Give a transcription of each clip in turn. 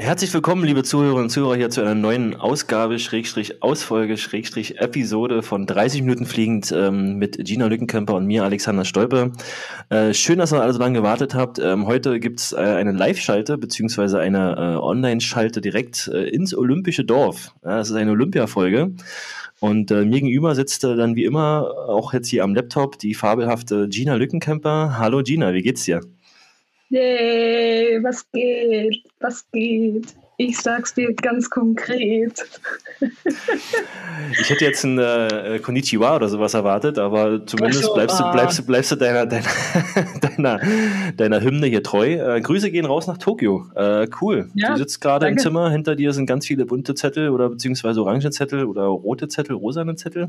Herzlich willkommen, liebe Zuhörerinnen und Zuhörer, hier zu einer neuen Ausgabe, Schrägstrich Ausfolge, Schrägstrich Episode von 30 Minuten fliegend ähm, mit Gina Lückenkämper und mir, Alexander Stolpe. Äh, schön, dass ihr alle so lange gewartet habt. Ähm, heute gibt's äh, eine Live-Schalte beziehungsweise eine äh, Online-Schalte direkt äh, ins Olympische Dorf. Ja, das ist eine Olympia-Folge. Und äh, mir gegenüber sitzt äh, dann wie immer auch jetzt hier am Laptop die fabelhafte Gina Lückenkämper. Hallo Gina, wie geht's dir? Yay, was geht? Was geht? Ich sag's dir ganz konkret. ich hätte jetzt ein äh, Konnichiwa oder sowas erwartet, aber zumindest so, bleibst, ah. du, bleibst, du, bleibst du deiner, deiner, deiner, deiner Hymne hier treu. Äh, Grüße gehen raus nach Tokio. Äh, cool. Ja, du sitzt gerade im Zimmer, hinter dir sind ganz viele bunte Zettel oder beziehungsweise orange Zettel oder rote Zettel, rosane Zettel.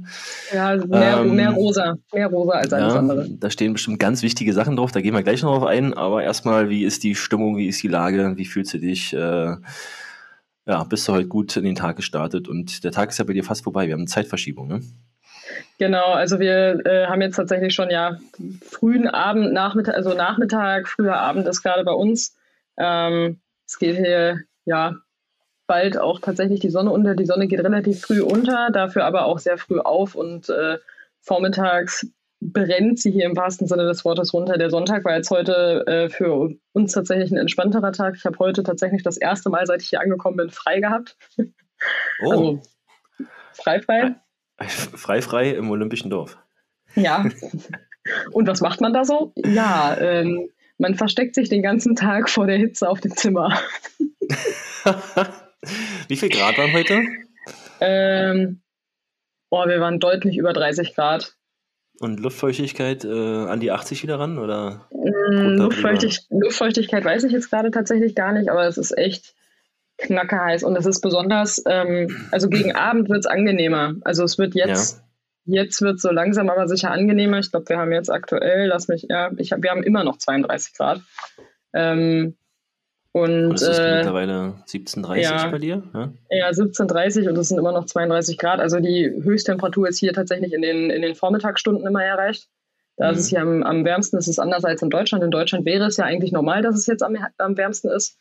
Ja, mehr, ähm, mehr rosa. Mehr rosa als alles ja, andere. Da stehen bestimmt ganz wichtige Sachen drauf, da gehen wir gleich noch drauf ein, aber erstmal, wie ist die Stimmung, wie ist die Lage, wie fühlst du dich? Äh, ja, bist du heute gut in den Tag gestartet und der Tag ist ja bei dir fast vorbei. Wir haben eine Zeitverschiebung, ne? Genau, also wir äh, haben jetzt tatsächlich schon ja frühen Abend, Nachmittag, also Nachmittag, früher Abend ist gerade bei uns. Ähm, es geht hier ja bald auch tatsächlich die Sonne unter. Die Sonne geht relativ früh unter, dafür aber auch sehr früh auf und äh, vormittags brennt sie hier im wahrsten Sinne des Wortes runter. Der Sonntag war jetzt heute äh, für uns tatsächlich ein entspannterer Tag. Ich habe heute tatsächlich das erste Mal, seit ich hier angekommen bin, frei gehabt. Oh. Also, frei, frei. Frei, frei im Olympischen Dorf. Ja. Und was macht man da so? Ja, ähm, man versteckt sich den ganzen Tag vor der Hitze auf dem Zimmer. Wie viel Grad waren heute? Ähm, oh, wir waren deutlich über 30 Grad. Und Luftfeuchtigkeit äh, an die 80 wieder ran? Oder mm, Luftfeuchtig Luftfeuchtigkeit weiß ich jetzt gerade tatsächlich gar nicht, aber es ist echt knackerheiß. Und es ist besonders, ähm, also gegen Abend wird es angenehmer. Also es wird jetzt, ja. jetzt wird so langsam aber sicher angenehmer. Ich glaube, wir haben jetzt aktuell, lass mich, ja, ich hab, wir haben immer noch 32 Grad. Ähm, und, und es ist äh, mittlerweile 17,30 ja, bei dir? Ja, ja 17,30 und es sind immer noch 32 Grad. Also die Höchsttemperatur ist hier tatsächlich in den, in den Vormittagsstunden immer erreicht. Da mhm. ist es hier am, am wärmsten, es ist anders als in Deutschland. In Deutschland wäre es ja eigentlich normal, dass es jetzt am, am wärmsten ist.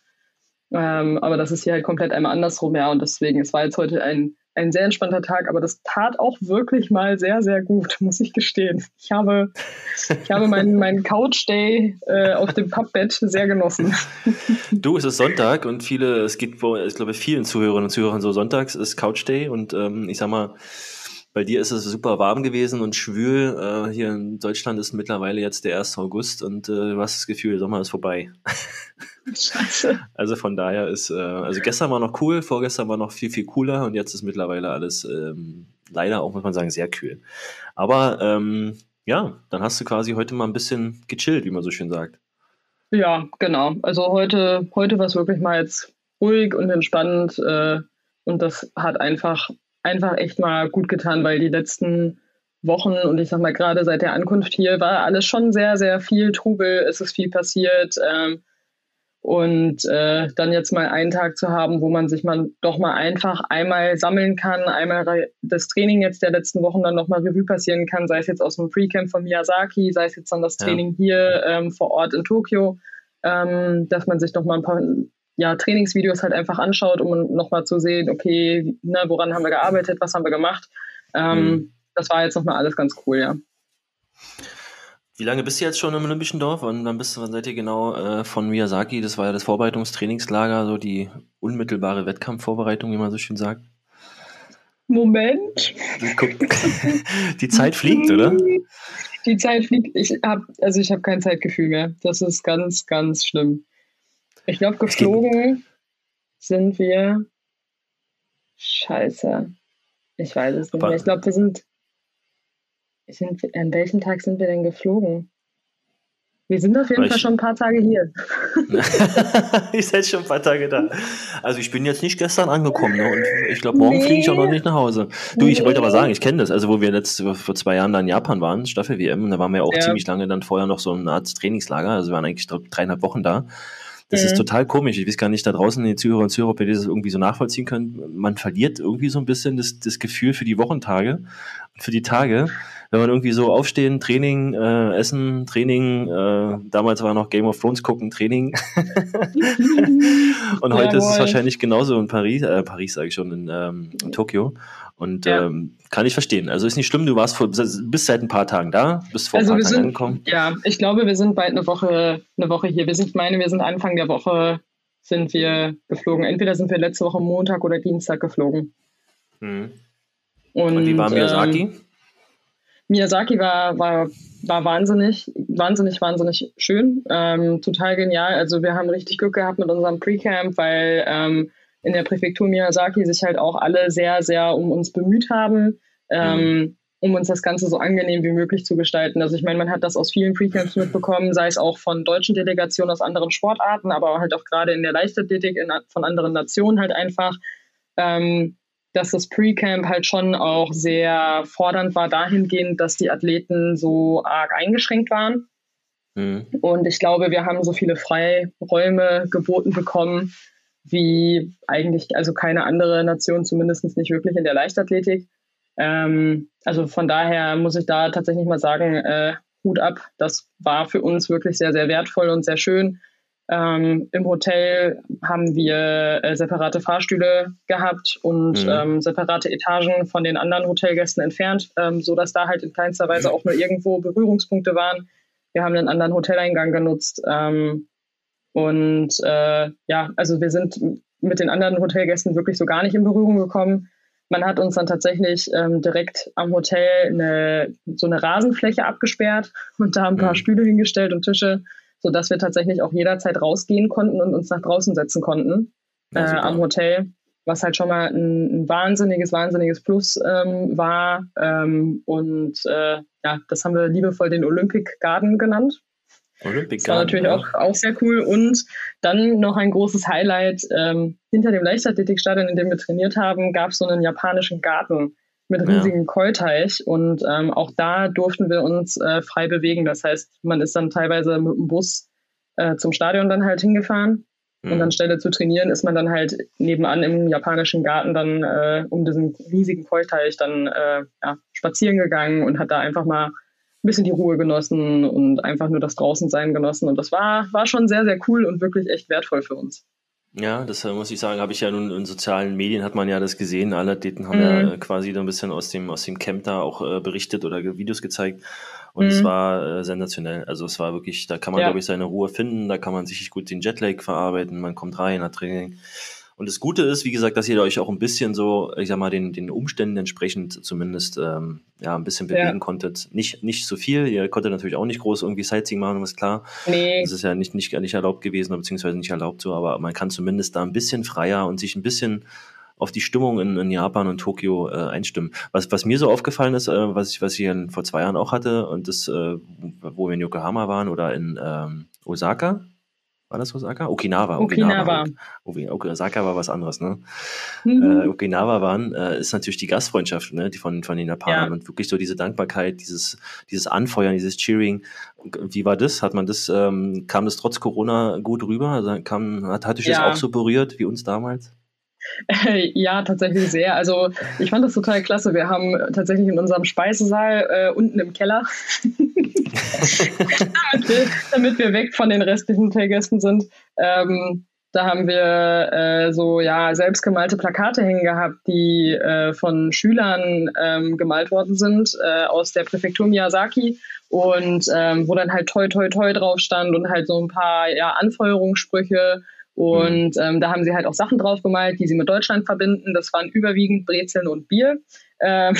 Ähm, aber das ist hier halt komplett einmal andersrum, ja. Und deswegen, es war jetzt heute ein ein sehr entspannter Tag, aber das tat auch wirklich mal sehr, sehr gut, muss ich gestehen. Ich habe, ich habe meinen, meinen Couch-Day äh, auf dem Pappbett sehr genossen. Du, es ist Sonntag und viele, es gibt, ich glaube, vielen Zuhörerinnen und Zuhörern so sonntags ist Couch-Day und ähm, ich sag mal, bei dir ist es super warm gewesen und schwül. Äh, hier in Deutschland ist mittlerweile jetzt der 1. August und äh, du hast das Gefühl, der Sommer ist vorbei. Scheiße. Also von daher ist, äh, also gestern war noch cool, vorgestern war noch viel, viel cooler und jetzt ist mittlerweile alles ähm, leider auch, muss man sagen, sehr kühl. Aber ähm, ja, dann hast du quasi heute mal ein bisschen gechillt, wie man so schön sagt. Ja, genau. Also heute, heute war es wirklich mal jetzt ruhig und entspannt äh, und das hat einfach einfach echt mal gut getan, weil die letzten Wochen und ich sag mal gerade seit der Ankunft hier war alles schon sehr, sehr viel Trubel, es ist viel passiert. Ähm, und äh, dann jetzt mal einen Tag zu haben, wo man sich mal doch mal einfach einmal sammeln kann, einmal das Training jetzt der letzten Wochen dann nochmal Revue passieren kann, sei es jetzt aus dem Pre-Camp von Miyazaki, sei es jetzt dann das Training ja. hier ähm, vor Ort in Tokio, ähm, dass man sich nochmal ein paar ja, Trainingsvideos halt einfach anschaut, um nochmal zu sehen, okay, ne, woran haben wir gearbeitet, was haben wir gemacht. Ähm, mhm. Das war jetzt nochmal alles ganz cool, ja. Wie lange bist du jetzt schon im Olympischen Dorf? Und dann bist du, wann seid ihr genau äh, von Miyazaki? Das war ja das Vorbereitungstrainingslager, so die unmittelbare Wettkampfvorbereitung, wie man so schön sagt. Moment. Die Zeit fliegt, oder? Die Zeit fliegt. Ich habe also ich habe kein Zeitgefühl mehr. Das ist ganz, ganz schlimm. Ich glaube, geflogen sind wir. Scheiße. Ich weiß es nicht mehr. Ich glaube, wir sind, sind. An welchem Tag sind wir denn geflogen? Wir sind auf jeden Fall schon ein paar Tage hier. ich seid schon ein paar Tage da. Also ich bin jetzt nicht gestern angekommen ne? und ich glaube, morgen nee. fliege ich auch noch nicht nach Hause. Du, ich nee. wollte aber sagen, ich kenne das. Also wo wir letzte vor zwei Jahren da in Japan waren, Staffel WM, da waren wir ja auch ja. ziemlich lange dann vorher noch so eine Art Trainingslager. Also wir waren eigentlich dreieinhalb Wochen da. Das mhm. ist total komisch. Ich weiß gar nicht da draußen, die Zuhörer und Zuhörer, ob ihr das irgendwie so nachvollziehen könnt. Man verliert irgendwie so ein bisschen das, das Gefühl für die Wochentage und für die Tage. wenn man irgendwie so aufstehen, Training, äh, Essen, Training, äh, damals war noch Game of Thrones gucken, Training. und heute ja, ist es wahrscheinlich genauso in Paris, äh, Paris sage ich schon, in, ähm, in Tokio. Und ja. ähm, kann ich verstehen. Also ist nicht schlimm, du warst vor, bist seit ein paar Tagen da, bist vor also ein paar Tagen angekommen. Ja, ich glaube, wir sind bald eine Woche, eine Woche hier. Wir sind, ich meine, wir sind Anfang der Woche sind wir geflogen. Entweder sind wir letzte Woche Montag oder Dienstag geflogen. Mhm. Und, Und, wie war Miyazaki? Ähm, Miyazaki war, war, war wahnsinnig, wahnsinnig, wahnsinnig schön. Ähm, total genial. Also wir haben richtig Glück gehabt mit unserem Pre-Camp, weil ähm, in der Präfektur Miyazaki sich halt auch alle sehr, sehr um uns bemüht haben, ähm, mhm. um uns das Ganze so angenehm wie möglich zu gestalten. Also ich meine, man hat das aus vielen Pre-Camps mitbekommen, sei es auch von deutschen Delegationen aus anderen Sportarten, aber halt auch gerade in der Leichtathletik in, von anderen Nationen halt einfach. Ähm, dass das Pre-Camp halt schon auch sehr fordernd war, dahingehend, dass die Athleten so arg eingeschränkt waren. Mhm. Und ich glaube, wir haben so viele Freiräume geboten bekommen, wie eigentlich, also keine andere Nation, zumindest nicht wirklich in der Leichtathletik. Ähm, also von daher muss ich da tatsächlich mal sagen, äh, Hut ab. Das war für uns wirklich sehr, sehr wertvoll und sehr schön. Ähm, Im Hotel haben wir äh, separate Fahrstühle gehabt und mhm. ähm, separate Etagen von den anderen Hotelgästen entfernt, ähm, sodass da halt in keinster Weise auch nur irgendwo Berührungspunkte waren. Wir haben einen anderen Hoteleingang genutzt. Ähm, und äh, ja, also wir sind mit den anderen Hotelgästen wirklich so gar nicht in Berührung gekommen. Man hat uns dann tatsächlich ähm, direkt am Hotel eine, so eine Rasenfläche abgesperrt und da ein paar mhm. Stühle hingestellt und Tische sodass wir tatsächlich auch jederzeit rausgehen konnten und uns nach draußen setzen konnten ja, äh, am Hotel, was halt schon mal ein, ein wahnsinniges, wahnsinniges Plus ähm, war. Ähm, und äh, ja, das haben wir liebevoll den Olympic Garden genannt. Olympic das war natürlich ja. auch, auch sehr cool. Und dann noch ein großes Highlight. Ähm, hinter dem Leichtathletikstadion, in dem wir trainiert haben, gab es so einen japanischen Garten mit riesigen ja. Keuteich und ähm, auch da durften wir uns äh, frei bewegen. Das heißt, man ist dann teilweise mit dem Bus äh, zum Stadion dann halt hingefahren mhm. und anstelle zu trainieren ist man dann halt nebenan im japanischen Garten dann äh, um diesen riesigen Keuteich dann äh, ja, spazieren gegangen und hat da einfach mal ein bisschen die Ruhe genossen und einfach nur das Draußensein genossen. Und das war, war schon sehr, sehr cool und wirklich echt wertvoll für uns. Ja, das äh, muss ich sagen, habe ich ja nun in sozialen Medien hat man ja das gesehen. Alle Athleten haben mhm. ja quasi da ein bisschen aus dem, aus dem Camp da auch äh, berichtet oder Videos gezeigt. Und mhm. es war äh, sensationell. Also es war wirklich, da kann man, ja. glaube ich, seine Ruhe finden, da kann man sich gut den Jetlag verarbeiten, man kommt rein, hat Training. Und das Gute ist, wie gesagt, dass ihr euch auch ein bisschen so, ich sag mal, den, den Umständen entsprechend zumindest ähm, ja ein bisschen bewegen ja. konntet. Nicht, nicht so viel. Ihr konntet natürlich auch nicht groß irgendwie Sightseeing machen, ist klar. Nee. Das ist ja nicht, nicht, nicht erlaubt gewesen, beziehungsweise nicht erlaubt so, aber man kann zumindest da ein bisschen freier und sich ein bisschen auf die Stimmung in, in Japan und Tokio äh, einstimmen. Was, was mir so aufgefallen ist, äh, was ich, was ich vor zwei Jahren auch hatte, und das, äh, wo wir in Yokohama waren oder in ähm, Osaka, war das Osaka? Okinawa. Okinawa. Okinawa. Okay, Osaka war was anderes, ne? Mhm. Äh, Okinawa waren, äh, ist natürlich die Gastfreundschaft, ne, die von, von den Japanern ja. und wirklich so diese Dankbarkeit, dieses, dieses Anfeuern, dieses Cheering. Wie war das? Hat man das, ähm, kam das trotz Corona gut rüber? Also kam, hat, hat dich ja. das auch so berührt wie uns damals? Ja, tatsächlich sehr. Also ich fand das total klasse. Wir haben tatsächlich in unserem Speisesaal äh, unten im Keller, damit, wir, damit, wir, weg von den restlichen Hotelgästen sind, ähm, da haben wir äh, so ja selbstgemalte Plakate hängen gehabt, die äh, von Schülern ähm, gemalt worden sind äh, aus der Präfektur Miyazaki und ähm, wo dann halt toi toi toi drauf stand und halt so ein paar ja Anfeuerungssprüche und mhm. ähm, da haben sie halt auch Sachen drauf gemalt, die sie mit Deutschland verbinden. Das waren überwiegend Brezeln und Bier. Ähm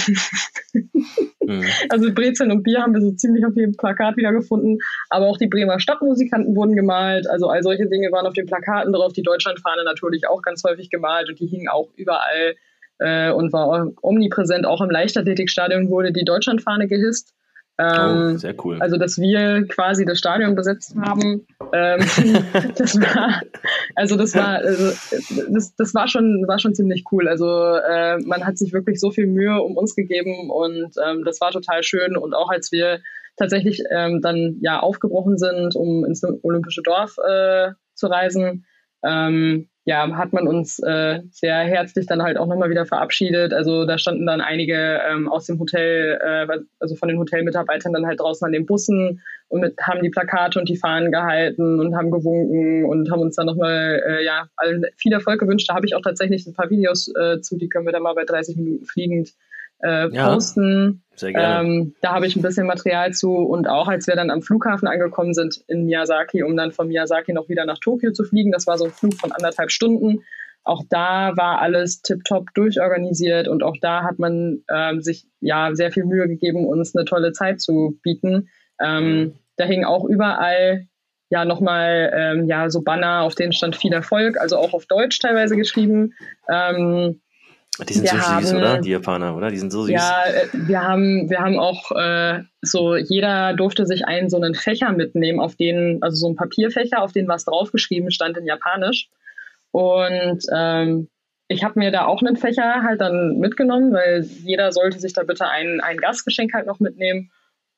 mhm. Also Brezeln und Bier haben wir so ziemlich auf jedem Plakat wiedergefunden. Aber auch die Bremer Stadtmusikanten wurden gemalt. Also all solche Dinge waren auf den Plakaten drauf. Die Deutschlandfahne natürlich auch ganz häufig gemalt und die hingen auch überall äh, und war omnipräsent. Auch im Leichtathletikstadion wurde die Deutschlandfahne gehisst. Ähm, oh, sehr cool. Also, dass wir quasi das Stadion besetzt haben, ähm, das war, also das war, also, das, das war schon, war schon ziemlich cool. Also, äh, man hat sich wirklich so viel Mühe um uns gegeben und ähm, das war total schön. Und auch als wir tatsächlich ähm, dann ja aufgebrochen sind, um ins Olympische Dorf äh, zu reisen, ähm, ja, hat man uns äh, sehr herzlich dann halt auch nochmal wieder verabschiedet. Also da standen dann einige ähm, aus dem Hotel, äh, also von den Hotelmitarbeitern dann halt draußen an den Bussen und mit, haben die Plakate und die Fahnen gehalten und haben gewunken und haben uns dann nochmal, äh, ja, viel Erfolg gewünscht. Da habe ich auch tatsächlich ein paar Videos äh, zu, die können wir dann mal bei 30 Minuten fliegend äh, posten. Ja, sehr gerne. Ähm, da habe ich ein bisschen Material zu und auch als wir dann am Flughafen angekommen sind in Miyazaki, um dann von Miyazaki noch wieder nach Tokio zu fliegen, das war so ein Flug von anderthalb Stunden. Auch da war alles tiptop durchorganisiert und auch da hat man ähm, sich ja sehr viel Mühe gegeben, uns eine tolle Zeit zu bieten. Ähm, da hingen auch überall ja nochmal ähm, ja so Banner, auf denen stand viel Erfolg, also auch auf Deutsch teilweise geschrieben. Ähm, die sind wir so haben, süß, oder? Die Japaner, oder? Die sind so süß. Ja, äh, wir haben, wir haben auch äh, so, jeder durfte sich einen so einen Fächer mitnehmen, auf den, also so ein Papierfächer, auf den was draufgeschrieben stand in Japanisch. Und ähm, ich habe mir da auch einen Fächer halt dann mitgenommen, weil jeder sollte sich da bitte ein, ein Gastgeschenk halt noch mitnehmen.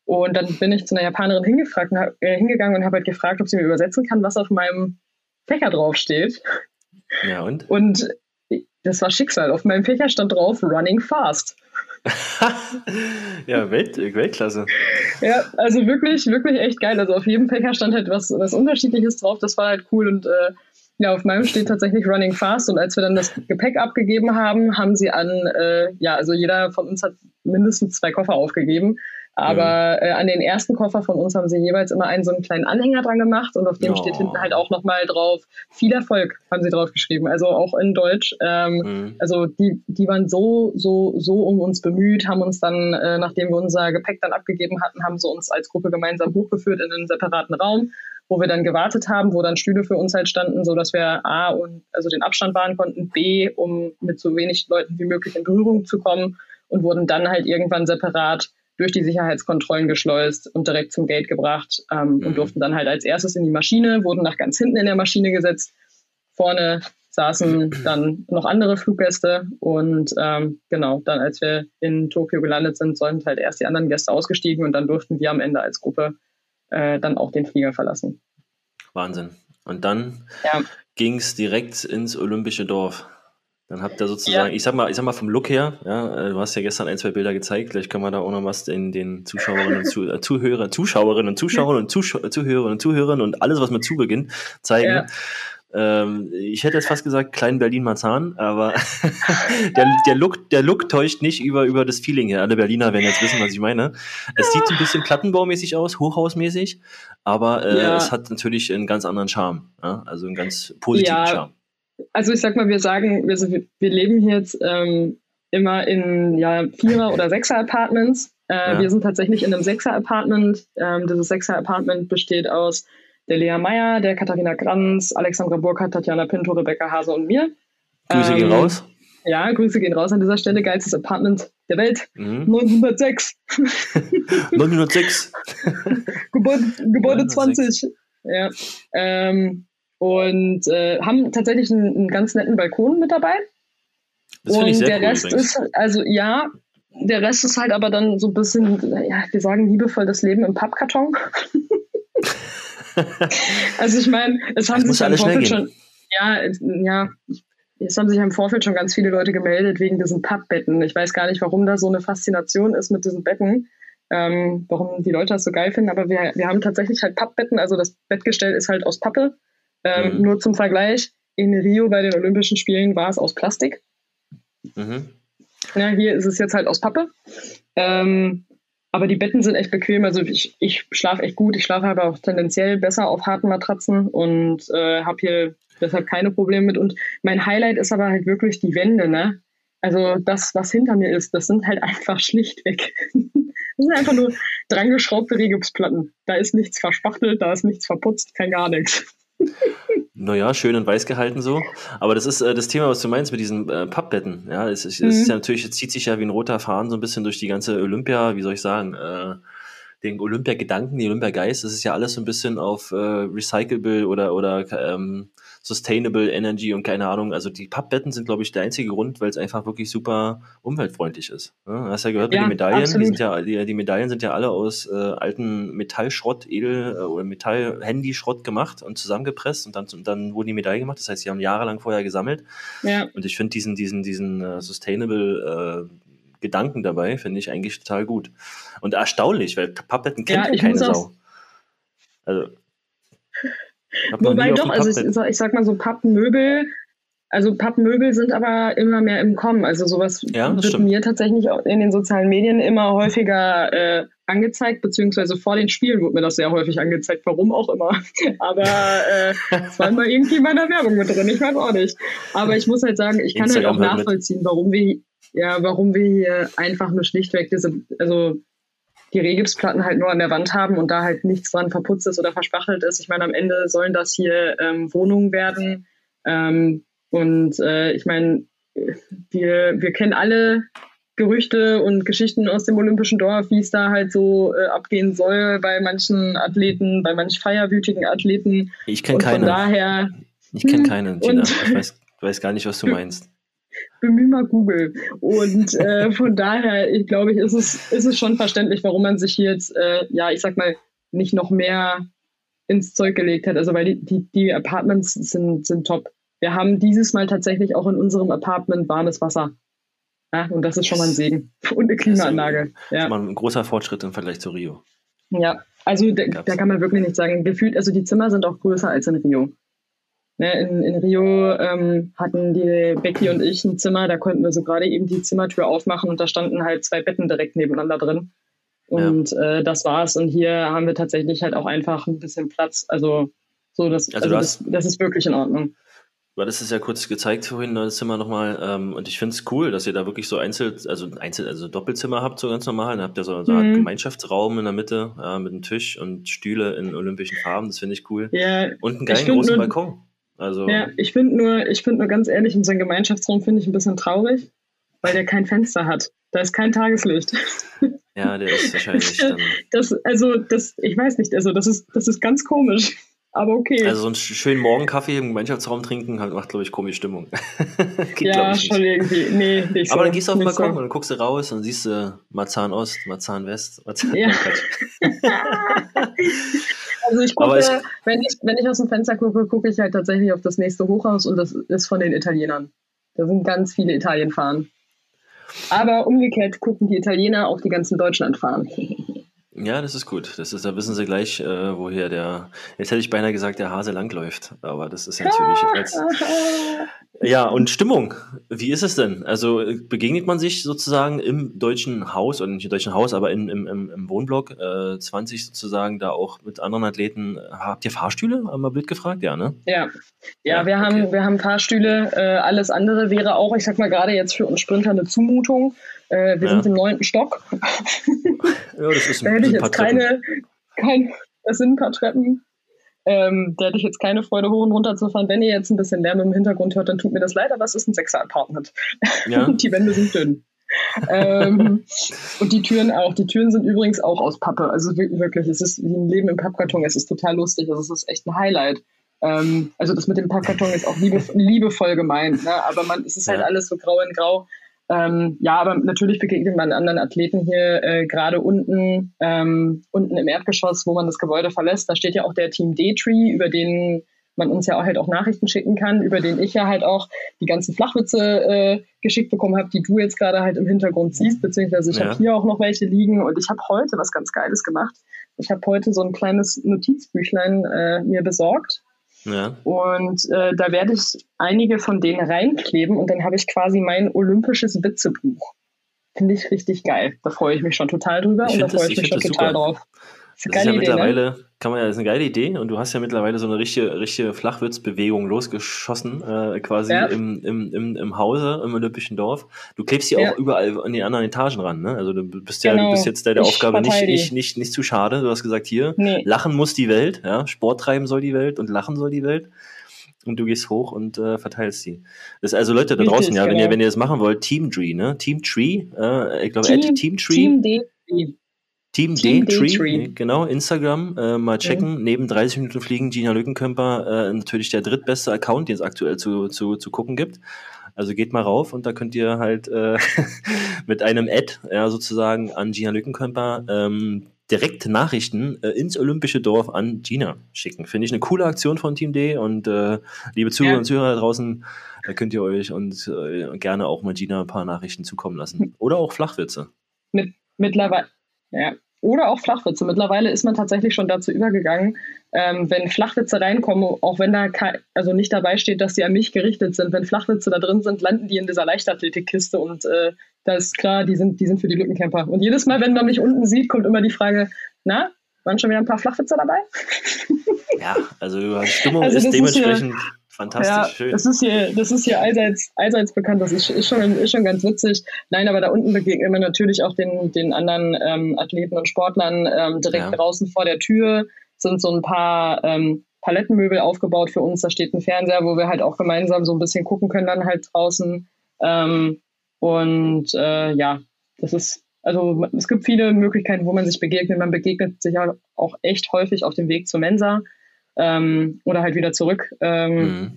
Und dann bin ich zu einer Japanerin hingefragt, äh, hingegangen und habe halt gefragt, ob sie mir übersetzen kann, was auf meinem Fächer draufsteht. Ja, und? Und das war Schicksal. Auf meinem Fächer stand drauf Running Fast. ja, Welt, Weltklasse. Ja, also wirklich, wirklich echt geil. Also auf jedem Fächer stand halt was, was Unterschiedliches drauf. Das war halt cool und äh, ja, auf meinem steht tatsächlich Running Fast und als wir dann das Gepäck abgegeben haben, haben sie an, äh, ja, also jeder von uns hat mindestens zwei Koffer aufgegeben. Aber mhm. äh, an den ersten Koffer von uns haben sie jeweils immer einen so einen kleinen Anhänger dran gemacht und auf dem oh. steht hinten halt auch nochmal drauf, viel Erfolg haben sie drauf geschrieben, also auch in Deutsch. Ähm, mhm. Also die, die waren so, so, so um uns bemüht, haben uns dann, äh, nachdem wir unser Gepäck dann abgegeben hatten, haben sie uns als Gruppe gemeinsam hochgeführt in einen separaten Raum, wo wir dann gewartet haben, wo dann Stühle für uns halt standen, so dass wir A und also den Abstand wahren konnten, B, um mit so wenig Leuten wie möglich in Berührung zu kommen und wurden dann halt irgendwann separat durch die Sicherheitskontrollen geschleust und direkt zum Gate gebracht ähm, mhm. und durften dann halt als erstes in die Maschine, wurden nach ganz hinten in der Maschine gesetzt. Vorne saßen dann noch andere Fluggäste und ähm, genau, dann als wir in Tokio gelandet sind, sind halt erst die anderen Gäste ausgestiegen und dann durften wir am Ende als Gruppe äh, dann auch den Flieger verlassen. Wahnsinn. Und dann ja. ging es direkt ins Olympische Dorf. Dann habt ihr sozusagen, ja. ich sag mal, ich sag mal vom Look her, ja, äh, du hast ja gestern ein, zwei Bilder gezeigt, vielleicht können wir da auch noch was in den Zuschauerinnen und Zuh äh, Zuhörer, Zuschauerinnen und Zuschauern und Zusch Zuhörerinnen und Zuhörern und alles, was mit zu beginnt, zeigen. Ja. Ähm, ich hätte jetzt fast gesagt, klein Berlin-Marzahn, aber der, der, Look, der Look täuscht nicht über, über das Feeling her. Alle Berliner werden jetzt wissen, was ich meine. Es sieht so ein bisschen plattenbaumäßig aus, hochhausmäßig, aber äh, es hat natürlich einen ganz anderen Charme, ja? also einen ganz positiven. Charme also ich sag mal, wir sagen, wir, wir leben hier jetzt ähm, immer in ja, Vierer- oder Sechser-Apartments. Äh, ja. Wir sind tatsächlich in einem Sechser-Apartment. Ähm, dieses Sechser-Apartment besteht aus der Lea Meyer, der Katharina Granz, Alexandra Burkhardt, Tatjana Pinto, Rebecca Hase und mir. Grüße ähm, gehen raus. Ja, Grüße gehen raus an dieser Stelle. Geilstes Apartment der Welt. Mhm. 906. 906. Gebäude, Gebäude 20. Ja. Ähm, und äh, haben tatsächlich einen, einen, ganz netten Balkon mit dabei. Das und ich sehr der cool Rest übrigens. ist, also ja, der Rest ist halt aber dann so ein bisschen, ja, wir sagen liebevoll das Leben im Pappkarton. also ich meine, es haben sich im Vorfeld schon, ja, ja, es haben sich im Vorfeld schon ganz viele Leute gemeldet wegen diesen Pappbetten. Ich weiß gar nicht, warum da so eine Faszination ist mit diesen Betten, ähm, warum die Leute das so geil finden, aber wir, wir haben tatsächlich halt Pappbetten, also das Bettgestell ist halt aus Pappe ähm, mhm. Nur zum Vergleich, in Rio bei den Olympischen Spielen war es aus Plastik. Mhm. Ja, hier ist es jetzt halt aus Pappe. Ähm, aber die Betten sind echt bequem. Also ich, ich schlafe echt gut. Ich schlafe aber auch tendenziell besser auf harten Matratzen und äh, habe hier deshalb keine Probleme mit. Und mein Highlight ist aber halt wirklich die Wände. Ne? Also das, was hinter mir ist, das sind halt einfach schlichtweg. das sind einfach nur drangeschraubte Regipsplatten. Da ist nichts verspachtelt, da ist nichts verputzt, kein gar nichts. Naja, schön und weiß gehalten so. Aber das ist äh, das Thema, was du meinst mit diesen äh, Pappbetten. Ja, es, ist, mhm. es ist ja natürlich, es zieht sich ja wie ein roter Faden so ein bisschen durch die ganze Olympia, wie soll ich sagen, äh, den Olympia-Gedanken, den Olympia-Geist, das ist ja alles so ein bisschen auf äh, recyclable oder, oder ähm, sustainable Energy und keine Ahnung. Also die Pappbetten sind, glaube ich, der einzige Grund, weil es einfach wirklich super umweltfreundlich ist. Ja, hast ja gehört, ja, die Medaillen, die sind ja, die, die, Medaillen sind ja alle aus äh, alten Metallschrott, Edel äh, oder Metall-Handyschrott gemacht und zusammengepresst und dann, und dann wurden die Medaillen gemacht. Das heißt, sie haben jahrelang vorher gesammelt. Ja. Und ich finde diesen, diesen, diesen äh, sustainable äh, Gedanken dabei, finde ich eigentlich total gut. Und erstaunlich, weil Pappbetten kennt ja, keine Sau. Also. Wobei doch, also ich, ich, sag mal so Pappmöbel, also Pappmöbel sind aber immer mehr im Kommen. Also sowas ja, wird stimmt. mir tatsächlich in den sozialen Medien immer häufiger äh, angezeigt, beziehungsweise vor den Spielen wurde mir das sehr häufig angezeigt, warum auch immer. Aber äh, es war immer irgendwie in meiner Werbung mit drin, ich weiß auch nicht. Aber ich muss halt sagen, ich kann halt auch nachvollziehen, warum wir ja, warum wir hier einfach nur schlichtweg diese, also die Regipsplatten halt nur an der Wand haben und da halt nichts dran verputzt ist oder verspachtelt ist. Ich meine, am Ende sollen das hier ähm, Wohnungen werden. Ähm, und äh, ich meine, wir, wir kennen alle Gerüchte und Geschichten aus dem Olympischen Dorf, wie es da halt so äh, abgehen soll bei manchen Athleten, bei manch feierwütigen Athleten. Ich kenne keine. Daher, ich kenne keinen, Gina. Ich weiß, weiß gar nicht, was du meinst bemühe mal Google. Und äh, von daher, ich glaube, ist es, ist es schon verständlich, warum man sich hier jetzt, äh, ja, ich sag mal, nicht noch mehr ins Zeug gelegt hat. Also weil die, die, die Apartments sind, sind top. Wir haben dieses Mal tatsächlich auch in unserem Apartment warmes Wasser. Ja, und das ist schon mal ein Segen. Und eine Klimaanlage. Das ist ja. ein großer Fortschritt im Vergleich zu Rio. Ja, also da, da kann man wirklich nicht sagen. Gefühlt, also die Zimmer sind auch größer als in Rio. Ne, in, in Rio ähm, hatten die Becky und ich ein Zimmer, da konnten wir so gerade eben die Zimmertür aufmachen und da standen halt zwei Betten direkt nebeneinander drin. Und ja. äh, das war's. Und hier haben wir tatsächlich halt auch einfach ein bisschen Platz. Also so, das, also, also das, das ist wirklich in Ordnung. Du hattest es ja kurz gezeigt vorhin, das Zimmer nochmal. Ähm, und ich finde es cool, dass ihr da wirklich so einzeln, also einzeln, also Doppelzimmer habt, so ganz normal. Dann habt ihr so, so einen mhm. Gemeinschaftsraum in der Mitte äh, mit einem Tisch und Stühle in olympischen Farben. Das finde ich cool. Ja, und einen geilen großen Balkon. Also, ja, ich finde nur, ich finde nur ganz ehrlich, unseren Gemeinschaftsraum finde ich ein bisschen traurig, weil der kein Fenster hat. Da ist kein Tageslicht. Ja, der ist wahrscheinlich dann. Das, also, das, ich weiß nicht, also das ist, das ist ganz komisch. Aber okay. Also so einen schönen Morgenkaffee im Gemeinschaftsraum trinken macht, glaube ich, komisch Stimmung. Geht, ja, schon irgendwie. Nee, nicht Aber so, dann gehst du auf den Balkon so. und dann guckst du raus und siehst du Marzahn Ost, Marzahn West, Marzahn ja. Also ich gucke, wenn ich, wenn ich aus dem Fenster gucke, gucke ich halt tatsächlich auf das nächste Hochhaus und das ist von den Italienern. Da sind ganz viele Italien fahren. Aber umgekehrt gucken die Italiener auch die ganzen Deutschen anfahren. Ja, das ist gut. Das ist, da wissen sie gleich, äh, woher der, jetzt hätte ich beinahe gesagt, der Hase langläuft. Aber das ist natürlich als, ja, und Stimmung. Wie ist es denn? Also begegnet man sich sozusagen im deutschen Haus, oder nicht im deutschen Haus, aber in, im, im, im Wohnblock äh, 20 sozusagen da auch mit anderen Athleten. Habt ihr Fahrstühle? Haben wir blöd gefragt? Ja, ne? Ja. Ja, ja wir, okay. haben, wir haben Fahrstühle. Äh, alles andere wäre auch, ich sag mal gerade jetzt für uns Sprinter eine Zumutung. Äh, wir ja. sind im neunten Stock. ja, das ist ein, da hätte ich jetzt keine, kein, das sind ein paar Treppen. Ähm, da hätte ich jetzt keine Freude, hoch und runter zu fahren. Wenn ihr jetzt ein bisschen Lärm im Hintergrund hört, dann tut mir das leid, aber es ist ein Sechser-Apartment. Ja. die Wände sind dünn. ähm, und die Türen auch. Die Türen sind übrigens auch aus Pappe. Also wirklich, es ist wie ein Leben im Pappkarton. Es ist total lustig. Also es ist echt ein Highlight. Ähm, also das mit dem Pappkarton ist auch liebe, liebevoll gemeint, ne? aber man, es ist halt alles so grau in grau. Ähm, ja, aber natürlich begegnet man anderen Athleten hier äh, gerade unten, ähm, unten im Erdgeschoss, wo man das Gebäude verlässt. Da steht ja auch der Team D-Tree, über den man uns ja auch halt auch Nachrichten schicken kann, über den ich ja halt auch die ganzen Flachwitze äh, geschickt bekommen habe, die du jetzt gerade halt im Hintergrund siehst, beziehungsweise ich ja. habe hier auch noch welche liegen und ich habe heute was ganz Geiles gemacht. Ich habe heute so ein kleines Notizbüchlein äh, mir besorgt ja. Und äh, da werde ich einige von denen reinkleben und dann habe ich quasi mein olympisches Witzebuch. Finde ich richtig geil. Da freue ich mich schon total drüber ich und da freue ich, ich mich schon total super. drauf. Das ist ja Idee, ne? mittlerweile, ne? kann man ja, das ist eine geile Idee und du hast ja mittlerweile so eine richtige, richtige Flachwitzbewegung losgeschossen, äh, quasi ja. im, im, im, im Hause, im Olympischen Dorf. Du klebst sie ja. auch überall an die anderen Etagen ran, ne? Also du bist ja, genau. du bist jetzt der, der Aufgabe nicht, nicht, nicht, nicht zu schade. Du hast gesagt, hier, nee. lachen muss die Welt, ja, Sport treiben soll die Welt und lachen soll die Welt. Und du gehst hoch und äh, verteilst sie. Das ist also Leute da draußen, ja, genau. wenn ihr, wenn ihr das machen wollt, Team Tree, ne? Team Tree, äh, ich glaube, Team, Team Tree. Team D Team, Team Daytree, genau, Instagram, äh, mal checken. Mhm. Neben 30 Minuten Fliegen Gina Lückenkömper äh, natürlich der drittbeste Account, den es aktuell zu, zu, zu gucken gibt. Also geht mal rauf und da könnt ihr halt äh, mit einem Ad ja, sozusagen an Gina Lückenkömper ähm, direkt Nachrichten äh, ins olympische Dorf an Gina schicken. Finde ich eine coole Aktion von Team D und äh, liebe Zuhörer ja. und Zuhörer da draußen, da könnt ihr euch und äh, gerne auch mal Gina ein paar Nachrichten zukommen lassen. Oder auch Flachwitze. Mit, mittlerweile, ja. Oder auch Flachwitze. Mittlerweile ist man tatsächlich schon dazu übergegangen, ähm, wenn Flachwitze reinkommen, auch wenn da also nicht dabei steht, dass sie an mich gerichtet sind, wenn Flachwitze da drin sind, landen die in dieser Leichtathletikkiste und äh, da ist klar, die sind, die sind für die Lückencamper. Und jedes Mal, wenn man mich unten sieht, kommt immer die Frage, na, waren schon wieder ein paar Flachwitze dabei? Ja, also Stimmung also ist dementsprechend ist fantastisch ja, schön. Das ist hier, das ist hier allseits, allseits bekannt, das ist, ist, schon, ist schon ganz witzig. Nein, aber da unten begegnen wir natürlich auch den, den anderen ähm, Athleten und Sportlern ähm, direkt ja. draußen vor der Tür sind so ein paar ähm, Palettenmöbel aufgebaut für uns. Da steht ein Fernseher, wo wir halt auch gemeinsam so ein bisschen gucken können dann halt draußen. Ähm, und äh, ja, das ist, also es gibt viele Möglichkeiten, wo man sich begegnet. Man begegnet sich ja auch echt häufig auf dem Weg zur Mensa ähm, oder halt wieder zurück. Ähm, mhm.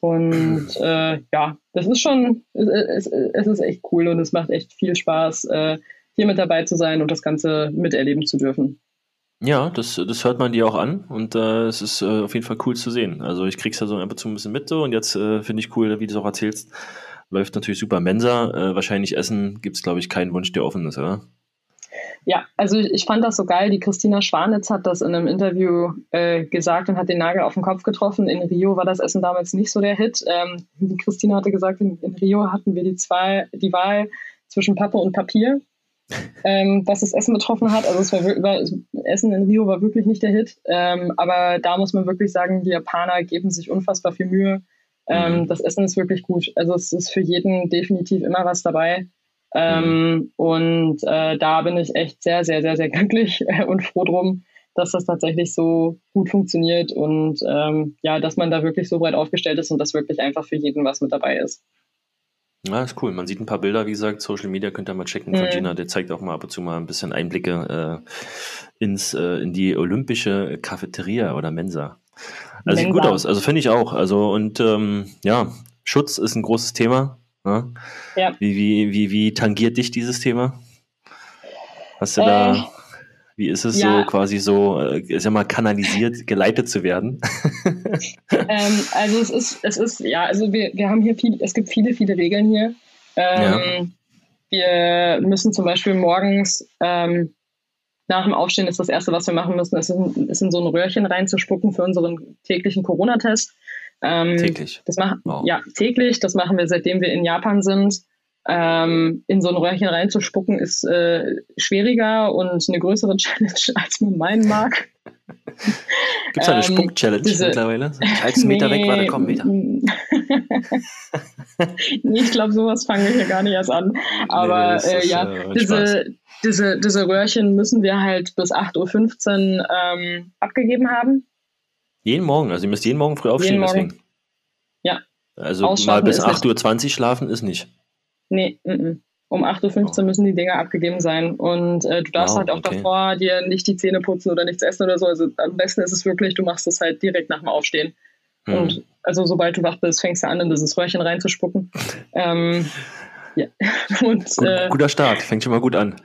Und äh, ja, das ist schon, es, es, ist echt cool und es macht echt viel Spaß, äh, hier mit dabei zu sein und das Ganze miterleben zu dürfen. Ja, das, das hört man dir auch an und äh, es ist äh, auf jeden Fall cool zu sehen. Also ich krieg's ja so einfach zu ein bisschen mit so und jetzt äh, finde ich cool, wie du es auch erzählst. Läuft natürlich super Mensa. Äh, wahrscheinlich Essen gibt es, glaube ich, keinen Wunsch, der offen ist, oder? Ja, also ich fand das so geil. Die Christina Schwanitz hat das in einem Interview äh, gesagt und hat den Nagel auf den Kopf getroffen. In Rio war das Essen damals nicht so der Hit. Ähm, die Christina hatte gesagt, in, in, Rio hatten wir die, zwei, die Wahl zwischen Pappe und Papier, ähm, was das Essen betroffen hat. Also es war, war, Essen in Rio war wirklich nicht der Hit. Ähm, aber da muss man wirklich sagen, die Japaner geben sich unfassbar viel Mühe. Ähm, mhm. Das Essen ist wirklich gut. Also es ist für jeden definitiv immer was dabei. Ähm, mhm. Und äh, da bin ich echt sehr, sehr, sehr, sehr glücklich äh, und froh drum, dass das tatsächlich so gut funktioniert und ähm, ja, dass man da wirklich so breit aufgestellt ist und dass wirklich einfach für jeden was mit dabei ist. Ja, ist cool. Man sieht ein paar Bilder, wie gesagt, Social Media könnt ihr mal checken von mhm. Gina. Der zeigt auch mal ab und zu mal ein bisschen Einblicke äh, ins, äh, in die olympische Cafeteria oder Mensa. Also Mensa. sieht gut aus. Also finde ich auch. Also und ähm, ja, Schutz ist ein großes Thema. Ne? Ja. Wie, wie, wie, wie tangiert dich dieses Thema? Hast du äh, da, wie ist es ja. so quasi so, äh, ist ja mal kanalisiert, geleitet zu werden? ähm, also es ist, es ist, ja, also wir, wir haben hier viel, es gibt viele, viele Regeln hier. Ähm, ja. Wir müssen zum Beispiel morgens ähm, nach dem Aufstehen ist das Erste, was wir machen müssen, ist in, ist in so ein Röhrchen reinzuspucken für unseren täglichen Corona-Test. Ähm, täglich. Das machen, wow. Ja, täglich. Das machen wir, seitdem wir in Japan sind. Ähm, in so ein Röhrchen reinzuspucken ist äh, schwieriger und eine größere Challenge, als man meinen mag. Gibt es eine ähm, Spuck-Challenge mittlerweile? Als Meter nee, weg war, der kommt Meter. ich glaube, sowas fangen wir hier gar nicht erst an. Aber nee, äh, ja, äh, diese, diese, diese Röhrchen müssen wir halt bis 8.15 Uhr ähm, abgegeben haben. Jeden Morgen, also ihr müsst jeden Morgen früh aufstehen, jeden deswegen. Ja. Also mal bis 8.20 Uhr schlafen ist nicht. Nee, m -m. um 8.15 Uhr oh. müssen die Dinger abgegeben sein. Und äh, du darfst wow, halt auch okay. davor dir nicht die Zähne putzen oder nichts essen oder so. Also am besten ist es wirklich, du machst es halt direkt nach dem Aufstehen. Hm. Und also sobald du wach bist, fängst du an, in dieses Röhrchen reinzuspucken. ähm, ja. Und, Gut, äh, guter Start, fängt schon mal gut an.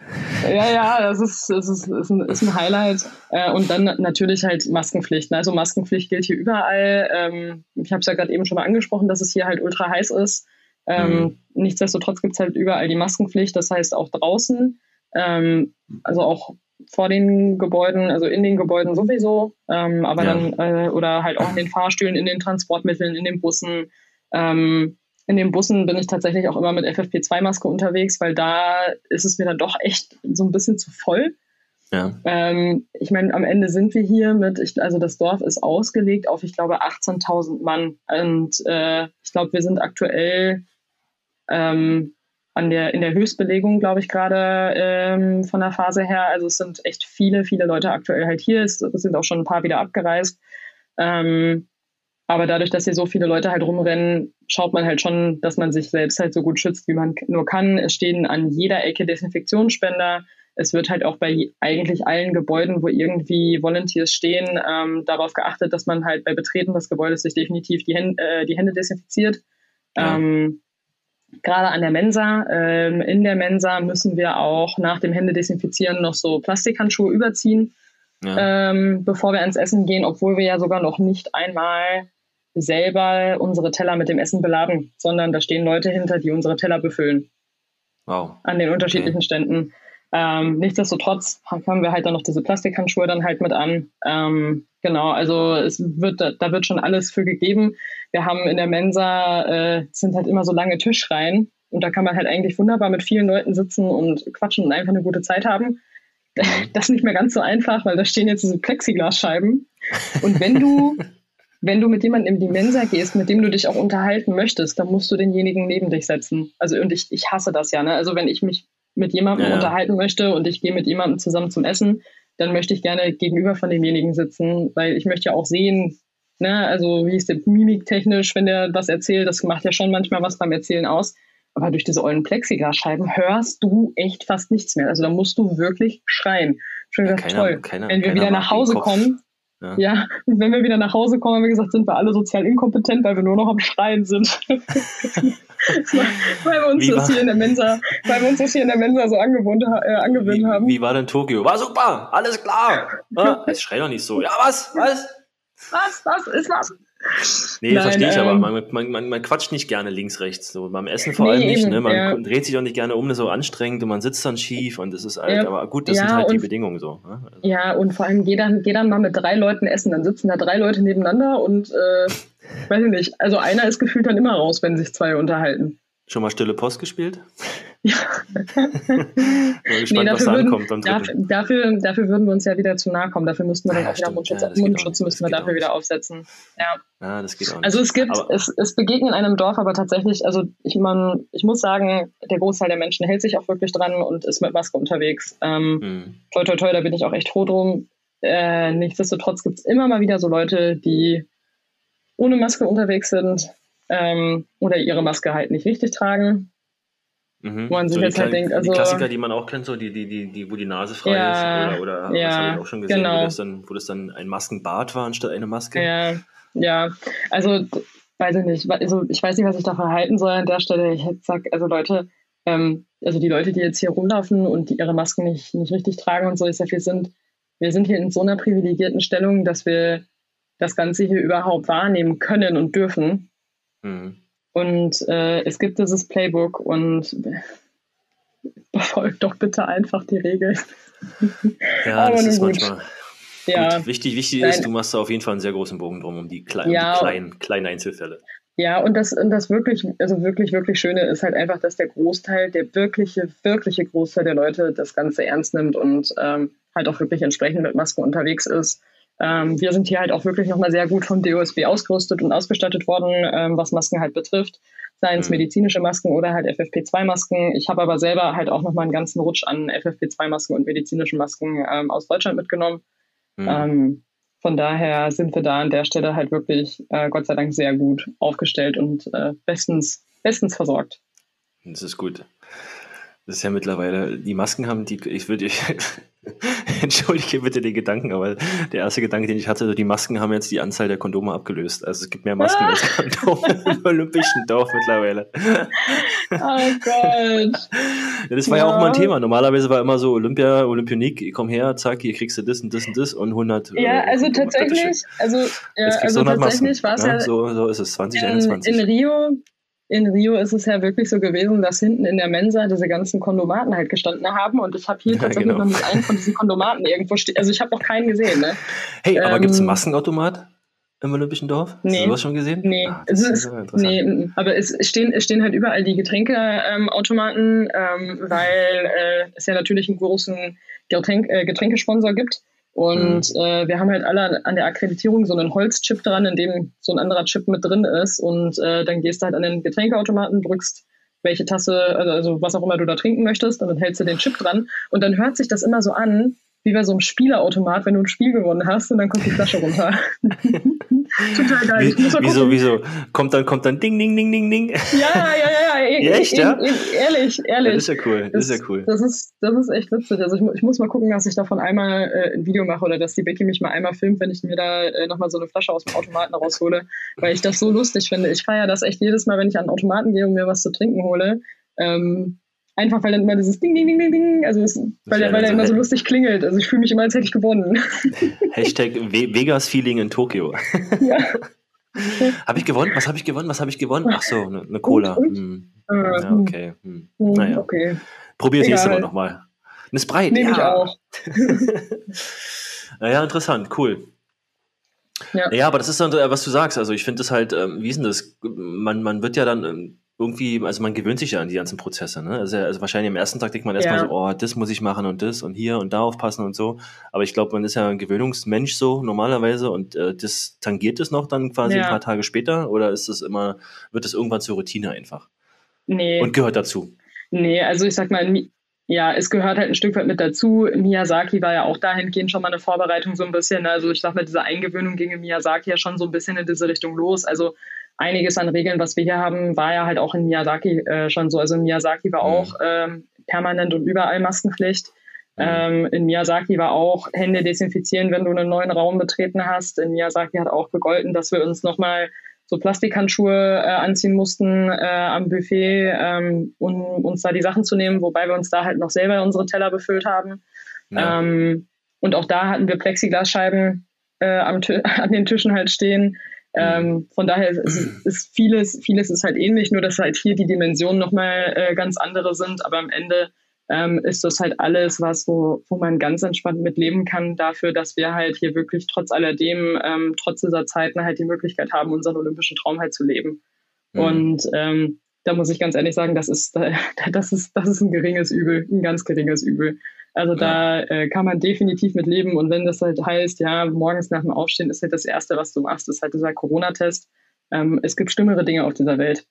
Ja, ja, das ist, das ist, ist, ein, ist ein Highlight. Äh, und dann natürlich halt Maskenpflicht. Also Maskenpflicht gilt hier überall. Ähm, ich habe es ja gerade eben schon mal angesprochen, dass es hier halt ultra heiß ist. Ähm, mhm. Nichtsdestotrotz gibt es halt überall die Maskenpflicht, das heißt auch draußen, ähm, also auch vor den Gebäuden, also in den Gebäuden sowieso, ähm, aber ja. dann äh, oder halt auch in den Fahrstühlen, in den Transportmitteln, in den Bussen. Ähm, in den Bussen bin ich tatsächlich auch immer mit FFP2-Maske unterwegs, weil da ist es mir dann doch echt so ein bisschen zu voll. Ja. Ähm, ich meine, am Ende sind wir hier mit, ich, also das Dorf ist ausgelegt auf, ich glaube, 18.000 Mann. Und äh, ich glaube, wir sind aktuell ähm, an der, in der Höchstbelegung, glaube ich, gerade ähm, von der Phase her. Also es sind echt viele, viele Leute aktuell halt hier. Es, es sind auch schon ein paar wieder abgereist. Ähm, aber dadurch, dass hier so viele Leute halt rumrennen, schaut man halt schon, dass man sich selbst halt so gut schützt, wie man nur kann. Es stehen an jeder Ecke Desinfektionsspender. es wird halt auch bei eigentlich allen Gebäuden, wo irgendwie Volunteers stehen, ähm, darauf geachtet, dass man halt bei Betreten des Gebäudes sich definitiv die, Hände, äh, die Hände desinfiziert. Ja. Ähm, gerade an der Mensa. Ähm, in der Mensa müssen wir auch nach dem Händedesinfizieren noch so Plastikhandschuhe überziehen, ja. ähm, bevor wir ans Essen gehen, obwohl wir ja sogar noch nicht einmal selber unsere Teller mit dem Essen beladen, sondern da stehen Leute hinter, die unsere Teller befüllen. Wow. An den unterschiedlichen okay. Ständen. Ähm, nichtsdestotrotz haben wir halt dann noch diese Plastikhandschuhe dann halt mit an. Ähm, genau, also es wird, da wird schon alles für gegeben. Wir haben in der Mensa, äh, sind halt immer so lange Tischreihen und da kann man halt eigentlich wunderbar mit vielen Leuten sitzen und quatschen und einfach eine gute Zeit haben. Mhm. Das ist nicht mehr ganz so einfach, weil da stehen jetzt diese Plexiglasscheiben. Und wenn du, wenn du mit jemandem in die Mensa gehst, mit dem du dich auch unterhalten möchtest, dann musst du denjenigen neben dich setzen. Also und ich, ich hasse das ja. Ne? Also wenn ich mich mit jemandem ja. unterhalten möchte und ich gehe mit jemandem zusammen zum Essen, dann möchte ich gerne gegenüber von demjenigen sitzen, weil ich möchte ja auch sehen, ne, also wie ist der mimiktechnisch, wenn der was erzählt, das macht ja schon manchmal was beim Erzählen aus. Aber durch diese ollen Plexiglasscheiben hörst du echt fast nichts mehr. Also da musst du wirklich schreien. Schon gesagt, ja, keiner, toll. Keiner, wenn wir wieder nach Hause kommen, ja. ja, wenn wir wieder nach Hause kommen, wie gesagt, sind wir alle sozial inkompetent, weil wir nur noch am Schreien sind. weil wir uns das hier in der Mensa, weil wir uns das hier in der Mensa so angewöhnt, äh, angewöhnt wie, haben. Wie war denn Tokio? War super, alles klar. Ah, jetzt schrei doch nicht so. Ja, was? Was? Was? Was ist was? Nee, Nein, verstehe ich ähm, aber. Man, man, man, man, quatscht nicht gerne links, rechts. So beim Essen vor nee, allem nicht. Ne? Man ja. dreht sich auch nicht gerne um, das ist so anstrengend und man sitzt dann schief und das ist halt, ja, aber gut, das ja, sind halt die Bedingungen so. Ne? Also. Ja, und vor allem geh dann, geh dann mal mit drei Leuten essen. Dann sitzen da drei Leute nebeneinander und äh, weiß ich nicht. Also einer ist gefühlt dann immer raus, wenn sich zwei unterhalten. Schon mal Stille Post gespielt? Ja. gespannt, nee, dafür, würden, dafür, dafür, dafür, würden wir uns ja wieder zu nahe kommen. Dafür müssten wir dann ja, auch wieder Mundschutz, ja, Mundschutz müssten wir dafür wieder aufsetzen. Ja. ja, das geht auch nicht. Also es gibt, es, es begegnen einem Dorf aber tatsächlich, also ich, man, ich muss sagen, der Großteil der Menschen hält sich auch wirklich dran und ist mit Maske unterwegs. Ähm, hm. Toi, toi, toi, da bin ich auch echt froh drum. Äh, nichtsdestotrotz gibt es immer mal wieder so Leute, die ohne Maske unterwegs sind ähm, oder ihre Maske halt nicht richtig tragen. Mhm. Wo man sich so jetzt halt denkt, also. Die Klassiker, die man auch kennt, so die, die, die, die wo die Nase frei ja, ist, oder, oder ja, das habe ich auch schon gesehen, genau. wo, das dann, wo das dann ein Maskenbart war anstatt eine Maske. Ja, ja. Also, weiß ich nicht. Also, ich weiß nicht, was ich davon halten soll an der Stelle. Ich sag, also Leute, ähm, also die Leute, die jetzt hier rumlaufen und die ihre Masken nicht, nicht richtig tragen und so, ist ja viel sind, wir sind hier in so einer privilegierten Stellung, dass wir das Ganze hier überhaupt wahrnehmen können und dürfen. Mhm. Und äh, es gibt dieses Playbook und befolgt doch bitte einfach die Regeln. Ja, das ist gut. manchmal. Ja. Gut. Wichtig, wichtig ist, du machst da auf jeden Fall einen sehr großen Bogen drum um die, klein, ja. die kleinen, kleinen Einzelfälle. Ja, und das, und das wirklich, also wirklich, wirklich Schöne ist halt einfach, dass der Großteil, der wirkliche, wirkliche Großteil der Leute das Ganze ernst nimmt und ähm, halt auch wirklich entsprechend mit Masken unterwegs ist. Ähm, wir sind hier halt auch wirklich nochmal sehr gut vom DOSB ausgerüstet und ausgestattet worden, ähm, was Masken halt betrifft. Seien es mhm. medizinische Masken oder halt FFP2-Masken. Ich habe aber selber halt auch nochmal einen ganzen Rutsch an FFP2-Masken und medizinischen Masken ähm, aus Deutschland mitgenommen. Mhm. Ähm, von daher sind wir da an der Stelle halt wirklich, äh, Gott sei Dank, sehr gut aufgestellt und äh, bestens, bestens versorgt. Das ist gut. Das ist ja mittlerweile, die Masken haben die, ich würde, entschuldige bitte den Gedanken, aber der erste Gedanke, den ich hatte, die Masken haben jetzt die Anzahl der Kondome abgelöst. Also es gibt mehr Masken als Kondome im olympischen Dorf mittlerweile. Oh Gott. Ja, das war ja. ja. auch mal ein Thema. Normalerweise war immer so Olympia, Olympionik, komm her, zack, hier kriegst du das und das und das und 100. Ja, äh, also tatsächlich, also, ja, also tatsächlich war es ja, so, so ist es, 2021. In, in Rio in Rio ist es ja wirklich so gewesen, dass hinten in der Mensa diese ganzen Kondomaten halt gestanden haben und ich habe hier ja, tatsächlich genau. noch nicht einen von diesen Kondomaten irgendwo stehen. Also ich habe noch keinen gesehen. Ne? Hey, aber ähm, gibt es einen Maskenautomat? im Olympischen Dorf? Nee. Hast du das schon gesehen? Nee, ah, es ist, nee aber es stehen, es stehen halt überall die Getränkeautomaten, ähm, weil äh, es ja natürlich einen großen Getränk, äh, Getränkesponsor gibt. Und mhm. äh, wir haben halt alle an der Akkreditierung so einen Holzchip dran, in dem so ein anderer Chip mit drin ist. Und äh, dann gehst du halt an den Getränkeautomaten, drückst welche Tasse, also, also was auch immer du da trinken möchtest, und dann hältst du den Chip dran. Und dann hört sich das immer so an, wie bei so einem Spieleautomat, wenn du ein Spiel gewonnen hast und dann kommt die Flasche runter. Total geil. Wie, wieso, wieso? Kommt dann, kommt dann Ding, Ding, Ding, Ding, Ding. Ja, ja, ja, ja. ja echt, ja? ehrlich, ehrlich. das ist ja cool. Das, ist ja cool. Das ist, das ist echt witzig. Also ich, ich muss mal gucken, dass ich davon einmal äh, ein Video mache oder dass die Becky mich mal einmal filmt, wenn ich mir da äh, nochmal so eine Flasche aus dem Automaten raushole, weil ich das so lustig finde. Ich feiere das echt jedes Mal, wenn ich an den Automaten gehe und mir was zu trinken hole. Ähm, Einfach weil dann immer dieses Ding, Ding, Ding, Ding, Ding, also es, weil, der, weil der immer so lustig klingelt. Also ich fühle mich immer, als hätte ich gewonnen. Hashtag Vegas Feeling in Tokio. Ja. habe ich gewonnen? Was habe ich gewonnen? Was habe ich gewonnen? Ach so, eine, eine Cola. Und, und? Hm. Uh, ja, okay. Hm. hm. Naja. Okay. Probier es nächste Mal nochmal. Eine Sprite. Nehme ja. ich auch. naja, interessant, cool. Ja. ja, aber das ist dann, äh, was du sagst. Also ich finde es halt, ähm, wie ist denn das? Man, man wird ja dann ähm, irgendwie, also man gewöhnt sich ja an die ganzen Prozesse. Ne? Also, also wahrscheinlich am ersten Tag denkt man erstmal ja. so, oh, das muss ich machen und das und hier und da aufpassen und so. Aber ich glaube, man ist ja ein Gewöhnungsmensch so normalerweise und äh, das tangiert es noch dann quasi ja. ein paar Tage später oder ist es immer, wird es irgendwann zur Routine einfach? Nee. Und gehört dazu. Nee, also ich sag mal, ja, es gehört halt ein Stück weit mit dazu. Miyazaki war ja auch dahingehend schon mal eine Vorbereitung so ein bisschen. Also ich sag mal, diese Eingewöhnung ging in Miyazaki ja schon so ein bisschen in diese Richtung los. Also einiges an Regeln, was wir hier haben, war ja halt auch in Miyazaki äh, schon so. Also in Miyazaki war mhm. auch ähm, permanent und überall Maskenpflicht. Mhm. Ähm, in Miyazaki war auch Hände desinfizieren, wenn du einen neuen Raum betreten hast. In Miyazaki hat auch gegolten, dass wir uns nochmal so Plastikhandschuhe äh, anziehen mussten äh, am Buffet, ähm, um uns da die Sachen zu nehmen, wobei wir uns da halt noch selber unsere Teller befüllt haben. Ja. Ähm, und auch da hatten wir Plexiglasscheiben äh, am an den Tischen halt stehen. Ähm, von daher ist, ist, vieles, vieles ist halt ähnlich, nur dass halt hier die Dimensionen nochmal äh, ganz andere sind. Aber am Ende ähm, ist das halt alles, was wo, wo man ganz entspannt mit leben kann, dafür, dass wir halt hier wirklich trotz alledem, ähm, trotz dieser Zeiten halt die Möglichkeit haben, unseren olympischen Traum halt zu leben. Mhm. Und ähm, da muss ich ganz ehrlich sagen, das ist, das ist, das ist ein geringes Übel, ein ganz geringes Übel. Also da äh, kann man definitiv mit leben. Und wenn das halt heißt, ja, morgens nach dem Aufstehen ist halt das Erste, was du machst, ist halt dieser Corona-Test. Ähm, es gibt schlimmere Dinge auf dieser Welt.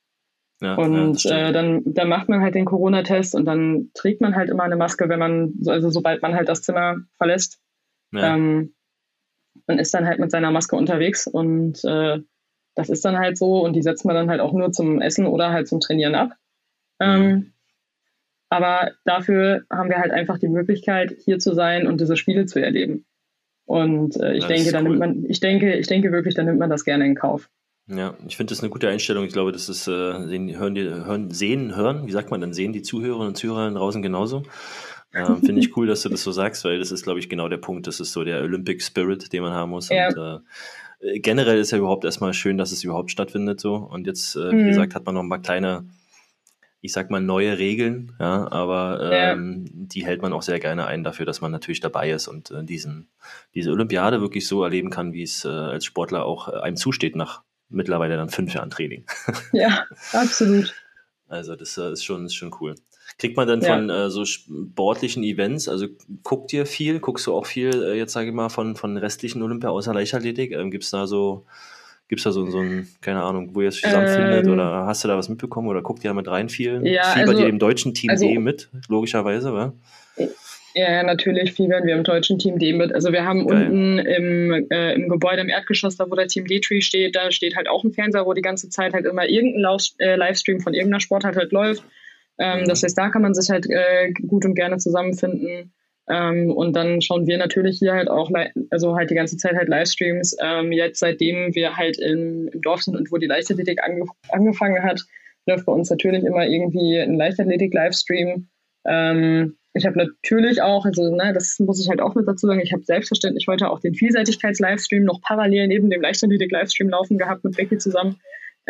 Ja, und ja, äh, dann, dann macht man halt den Corona-Test und dann trägt man halt immer eine Maske, wenn man, also sobald man halt das Zimmer verlässt. Ja. Ähm, und ist dann halt mit seiner Maske unterwegs und äh, das ist dann halt so und die setzt man dann halt auch nur zum Essen oder halt zum Trainieren ab. Ähm, aber dafür haben wir halt einfach die Möglichkeit, hier zu sein und diese Spiele zu erleben. Und äh, ich das denke, dann cool. nimmt man, ich denke, ich denke wirklich, dann nimmt man das gerne in Kauf. Ja, ich finde das eine gute Einstellung. Ich glaube, das ist, äh, sehen, hören die, hören, sehen, hören, wie sagt man dann, sehen die Zuhörerinnen und Zuhörer draußen genauso. Ähm, finde ich cool, dass du das so sagst, weil das ist, glaube ich, genau der Punkt. Das ist so der Olympic Spirit, den man haben muss. Ja. Und, äh, generell ist ja überhaupt erstmal schön, dass es überhaupt stattfindet so. Und jetzt, äh, wie mhm. gesagt, hat man noch ein paar kleine ich sag mal, neue Regeln, ja, aber ähm, ja. die hält man auch sehr gerne ein dafür, dass man natürlich dabei ist und äh, diesen, diese Olympiade wirklich so erleben kann, wie es äh, als Sportler auch äh, einem zusteht nach mittlerweile dann fünf Jahren Training. Ja, absolut. Also das äh, ist schon, ist schon cool. Kriegt man dann ja. von äh, so sportlichen Events, also guckt ihr viel, guckst du auch viel, äh, jetzt sage ich mal, von, von restlichen Olympia außer Leichtathletik? Ähm, Gibt es da so Gibt es da so, so ein, keine Ahnung, wo ihr es zusammenfindet ähm, oder hast du da was mitbekommen oder guckt ihr da mit rein viel? Ja, Fiebert also, ihr im deutschen Team also, D mit, logischerweise, wa? Ja, natürlich fiebern wir im deutschen Team D mit. Also wir haben Geil. unten im, äh, im Gebäude im Erdgeschoss, da wo der Team D-Tree steht, da steht halt auch ein Fernseher, wo die ganze Zeit halt immer irgendein Lauf, äh, Livestream von irgendeiner Sportart halt läuft. Ähm, mhm. Das heißt, da kann man sich halt äh, gut und gerne zusammenfinden. Ähm, und dann schauen wir natürlich hier halt auch, also halt die ganze Zeit halt Livestreams. Ähm, jetzt, seitdem wir halt in, im Dorf sind und wo die Leichtathletik ange angefangen hat, läuft bei uns natürlich immer irgendwie ein Leichtathletik-Livestream. Ähm, ich habe natürlich auch, also ne, das muss ich halt auch mit dazu sagen, ich habe selbstverständlich heute auch den Vielseitigkeits-Livestream noch parallel neben dem Leichtathletik-Livestream laufen gehabt mit Becky zusammen.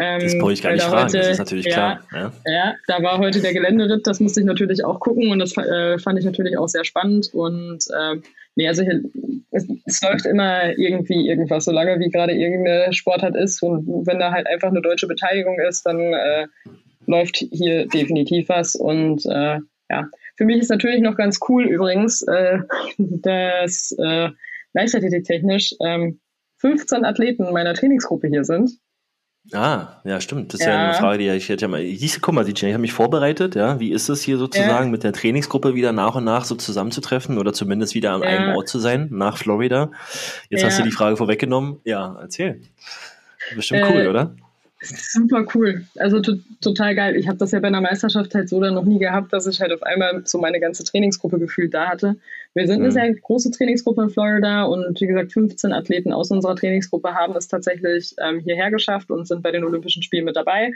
Ähm, das brauche ich gar nicht fragen, heute, das ist natürlich ja, klar. Ja. ja. da war heute der Geländeritt, das musste ich natürlich auch gucken und das äh, fand ich natürlich auch sehr spannend. Und äh, nee, also hier, es, es, läuft immer irgendwie irgendwas, solange wie gerade irgendeine Sportart ist und wenn da halt einfach eine deutsche Beteiligung ist, dann äh, läuft hier definitiv was. Und äh, ja, für mich ist natürlich noch ganz cool übrigens, äh, dass äh, Leichtathletik technisch ähm, 15 Athleten meiner Trainingsgruppe hier sind. Ah, ja, stimmt. Das ist ja, ja eine Frage, die ich hätte ja mal. Diese, guck mal, ich habe mich vorbereitet, ja. Wie ist es hier sozusagen ja. mit der Trainingsgruppe wieder nach und nach so zusammenzutreffen oder zumindest wieder an ja. einem Ort zu sein, nach Florida? Jetzt hast du die Frage vorweggenommen. Ja, erzähl. Bestimmt cool, äh, oder? Super cool. Also total geil. Ich habe das ja bei einer Meisterschaft halt so dann noch nie gehabt, dass ich halt auf einmal so meine ganze Trainingsgruppe gefühlt da hatte. Wir sind eine sehr große Trainingsgruppe in Florida und wie gesagt, 15 Athleten aus unserer Trainingsgruppe haben es tatsächlich ähm, hierher geschafft und sind bei den Olympischen Spielen mit dabei.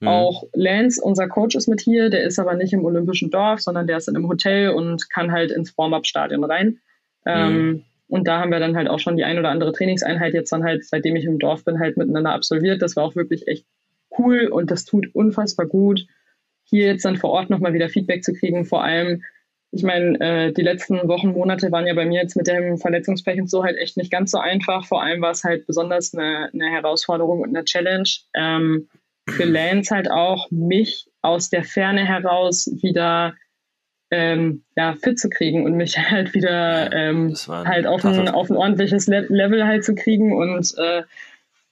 Mhm. Auch Lance, unser Coach, ist mit hier. Der ist aber nicht im Olympischen Dorf, sondern der ist in einem Hotel und kann halt ins Warm-Up-Stadion rein. Ähm, mhm. Und da haben wir dann halt auch schon die ein oder andere Trainingseinheit jetzt dann halt, seitdem ich im Dorf bin, halt miteinander absolviert. Das war auch wirklich echt cool und das tut unfassbar gut, hier jetzt dann vor Ort nochmal wieder Feedback zu kriegen. Vor allem, ich meine, äh, die letzten Wochen, Monate waren ja bei mir jetzt mit dem Verletzungspech und so halt echt nicht ganz so einfach. Vor allem war es halt besonders eine, eine Herausforderung und eine Challenge. Ähm, für Lance halt auch, mich aus der Ferne heraus wieder ähm, ja, fit zu kriegen und mich halt wieder ähm, halt auf ein, auf ein ordentliches Le Level halt zu kriegen und äh,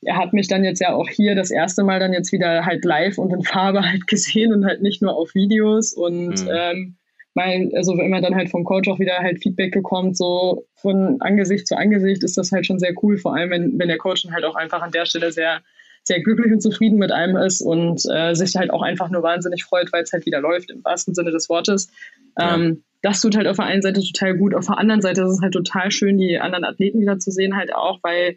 er hat mich dann jetzt ja auch hier das erste Mal dann jetzt wieder halt live und in Farbe halt gesehen und halt nicht nur auf Videos und mhm. ähm, mein, also wenn man dann halt vom Coach auch wieder halt Feedback bekommt, so von Angesicht zu Angesicht ist das halt schon sehr cool, vor allem wenn, wenn der Coach dann halt auch einfach an der Stelle sehr sehr glücklich und zufrieden mit einem ist und äh, sich halt auch einfach nur wahnsinnig freut, weil es halt wieder läuft, im wahrsten Sinne des Wortes. Ja. Ähm, das tut halt auf der einen Seite total gut, auf der anderen Seite ist es halt total schön, die anderen Athleten wieder zu sehen, halt auch, weil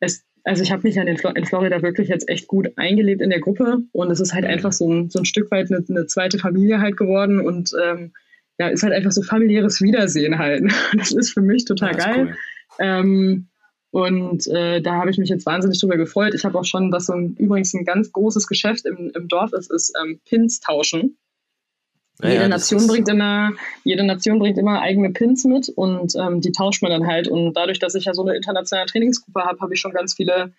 es, also ich habe mich ja in, in, Florida wirklich jetzt echt gut eingelebt in der Gruppe und es ist halt mhm. einfach so ein, so ein Stück weit eine, eine zweite Familie halt geworden und ähm, ja, ist halt einfach so familiäres Wiedersehen halt. Das ist für mich total ja, geil. Cool. Ähm, und äh, da habe ich mich jetzt wahnsinnig drüber gefreut. Ich habe auch schon, was so ein, übrigens ein ganz großes Geschäft im, im Dorf ist, ist ähm, Pins tauschen. Jede, ja, Nation bringt immer, jede Nation bringt immer eigene Pins mit und ähm, die tauscht man dann halt. Und dadurch, dass ich ja so eine internationale Trainingsgruppe habe, habe ich schon ganz viele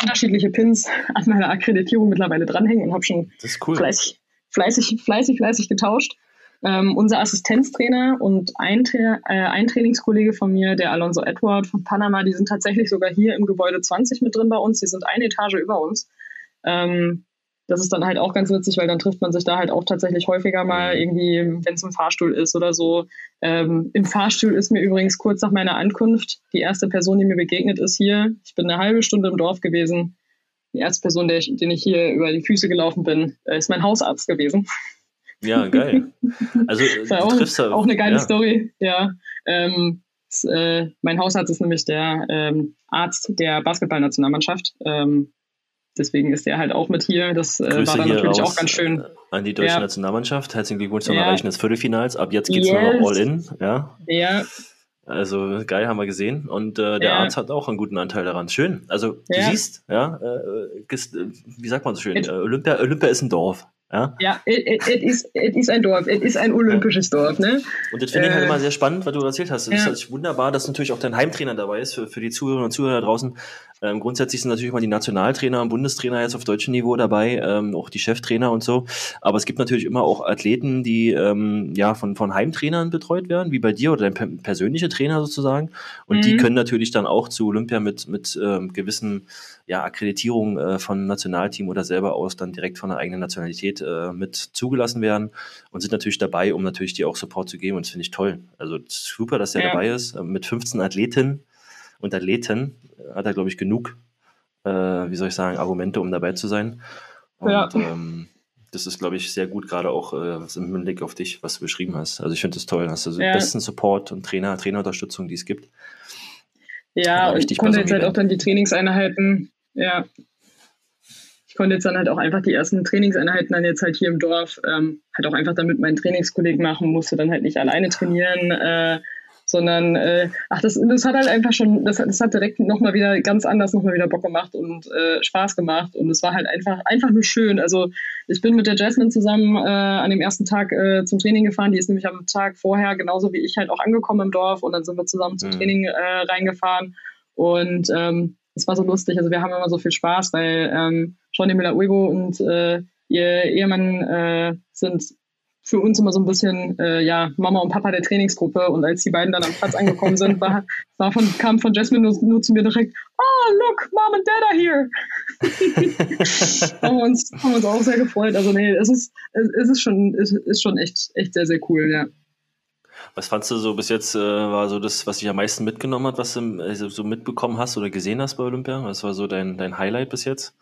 unterschiedliche Pins an meiner Akkreditierung mittlerweile dranhängen und habe schon cool. fleißig, fleißig, fleißig, fleißig getauscht. Ähm, unser Assistenztrainer und ein, Tra äh, ein Trainingskollege von mir, der Alonso Edward von Panama, die sind tatsächlich sogar hier im Gebäude 20 mit drin bei uns. Die sind eine Etage über uns. Ähm, das ist dann halt auch ganz witzig, weil dann trifft man sich da halt auch tatsächlich häufiger mal mhm. irgendwie, wenn es im Fahrstuhl ist oder so. Ähm, Im Fahrstuhl ist mir übrigens kurz nach meiner Ankunft die erste Person, die mir begegnet ist hier. Ich bin eine halbe Stunde im Dorf gewesen. Die erste Person, der ich, den ich hier über die Füße gelaufen bin, äh, ist mein Hausarzt gewesen. Ja, geil. Also auch, triffst auch eine geile ja. Story, ja. Ähm, das, äh, mein Hausarzt ist nämlich der ähm, Arzt der Basketballnationalmannschaft. Ähm, deswegen ist er halt auch mit hier. Das äh, war dann natürlich auch ganz schön. Äh, an die deutsche ja. Nationalmannschaft. Herzlichen Glückwunsch zum ja. Erreichen des Viertelfinals. Ab jetzt geht es yes. nur noch all in. Ja. ja. Also geil haben wir gesehen. Und äh, der ja. Arzt hat auch einen guten Anteil daran. Schön. Also du siehst, ja, äh, äh, wie sagt man so schön, Olympia, Olympia ist ein Dorf. Ja, ja es ist, ist ein Dorf, es ist ein olympisches Dorf. Ne? Und das finde ich halt äh, immer sehr spannend, was du erzählt hast. Es ja. ist halt wunderbar, dass natürlich auch dein Heimtrainer dabei ist für, für die Zuhörerinnen und Zuhörer da draußen. Ähm, grundsätzlich sind natürlich immer die Nationaltrainer und Bundestrainer jetzt auf deutschem Niveau dabei, ähm, auch die Cheftrainer und so. Aber es gibt natürlich immer auch Athleten, die ähm, ja von, von Heimtrainern betreut werden, wie bei dir oder dein persönlicher Trainer sozusagen. Und mhm. die können natürlich dann auch zu Olympia mit, mit ähm, gewissen ja, Akkreditierung äh, von Nationalteam oder selber aus dann direkt von der eigenen Nationalität äh, mit zugelassen werden und sind natürlich dabei, um natürlich dir auch Support zu geben und das finde ich toll. Also super, dass er ja. dabei ist. Äh, mit 15 Athleten und Athleten hat er, glaube ich, genug, äh, wie soll ich sagen, Argumente, um dabei zu sein. Und ja. ähm, das ist, glaube ich, sehr gut, gerade auch äh, im Hinblick auf dich, was du beschrieben hast. Also ich finde das toll. Hast du ja. den besten Support und Trainer, Trainerunterstützung, die es gibt. Ja, und ich konnte jetzt halt auch dann die Trainingseinheiten ja. Ich konnte jetzt dann halt auch einfach die ersten Trainingseinheiten dann jetzt halt hier im Dorf ähm, halt auch einfach damit meinen Trainingskollegen machen, musste dann halt nicht alleine trainieren. Äh, sondern äh, ach, das, das hat halt einfach schon, das, das hat direkt nochmal wieder ganz anders nochmal wieder Bock gemacht und äh, Spaß gemacht und es war halt einfach, einfach nur schön. Also ich bin mit der Jasmine zusammen äh, an dem ersten Tag äh, zum Training gefahren, die ist nämlich am Tag vorher genauso wie ich halt auch angekommen im Dorf und dann sind wir zusammen zum mhm. Training äh, reingefahren und ähm, das war so lustig. Also wir haben immer so viel Spaß, weil ähm, Shawnee Müller-Uigo und äh, ihr Ehemann äh, sind für uns immer so ein bisschen, äh, ja, Mama und Papa der Trainingsgruppe. Und als die beiden dann am Platz angekommen sind, war, war von, kam von Jasmine nur, nur zu mir direkt, oh, look, Mom and Dad are here. haben, wir uns, haben uns auch sehr gefreut. Also nee, es ist, es ist schon, es ist schon echt, echt sehr, sehr cool, ja. Was fandst du so bis jetzt, äh, war so das, was dich am meisten mitgenommen hat, was du also so mitbekommen hast oder gesehen hast bei Olympia? Was war so dein, dein Highlight bis jetzt?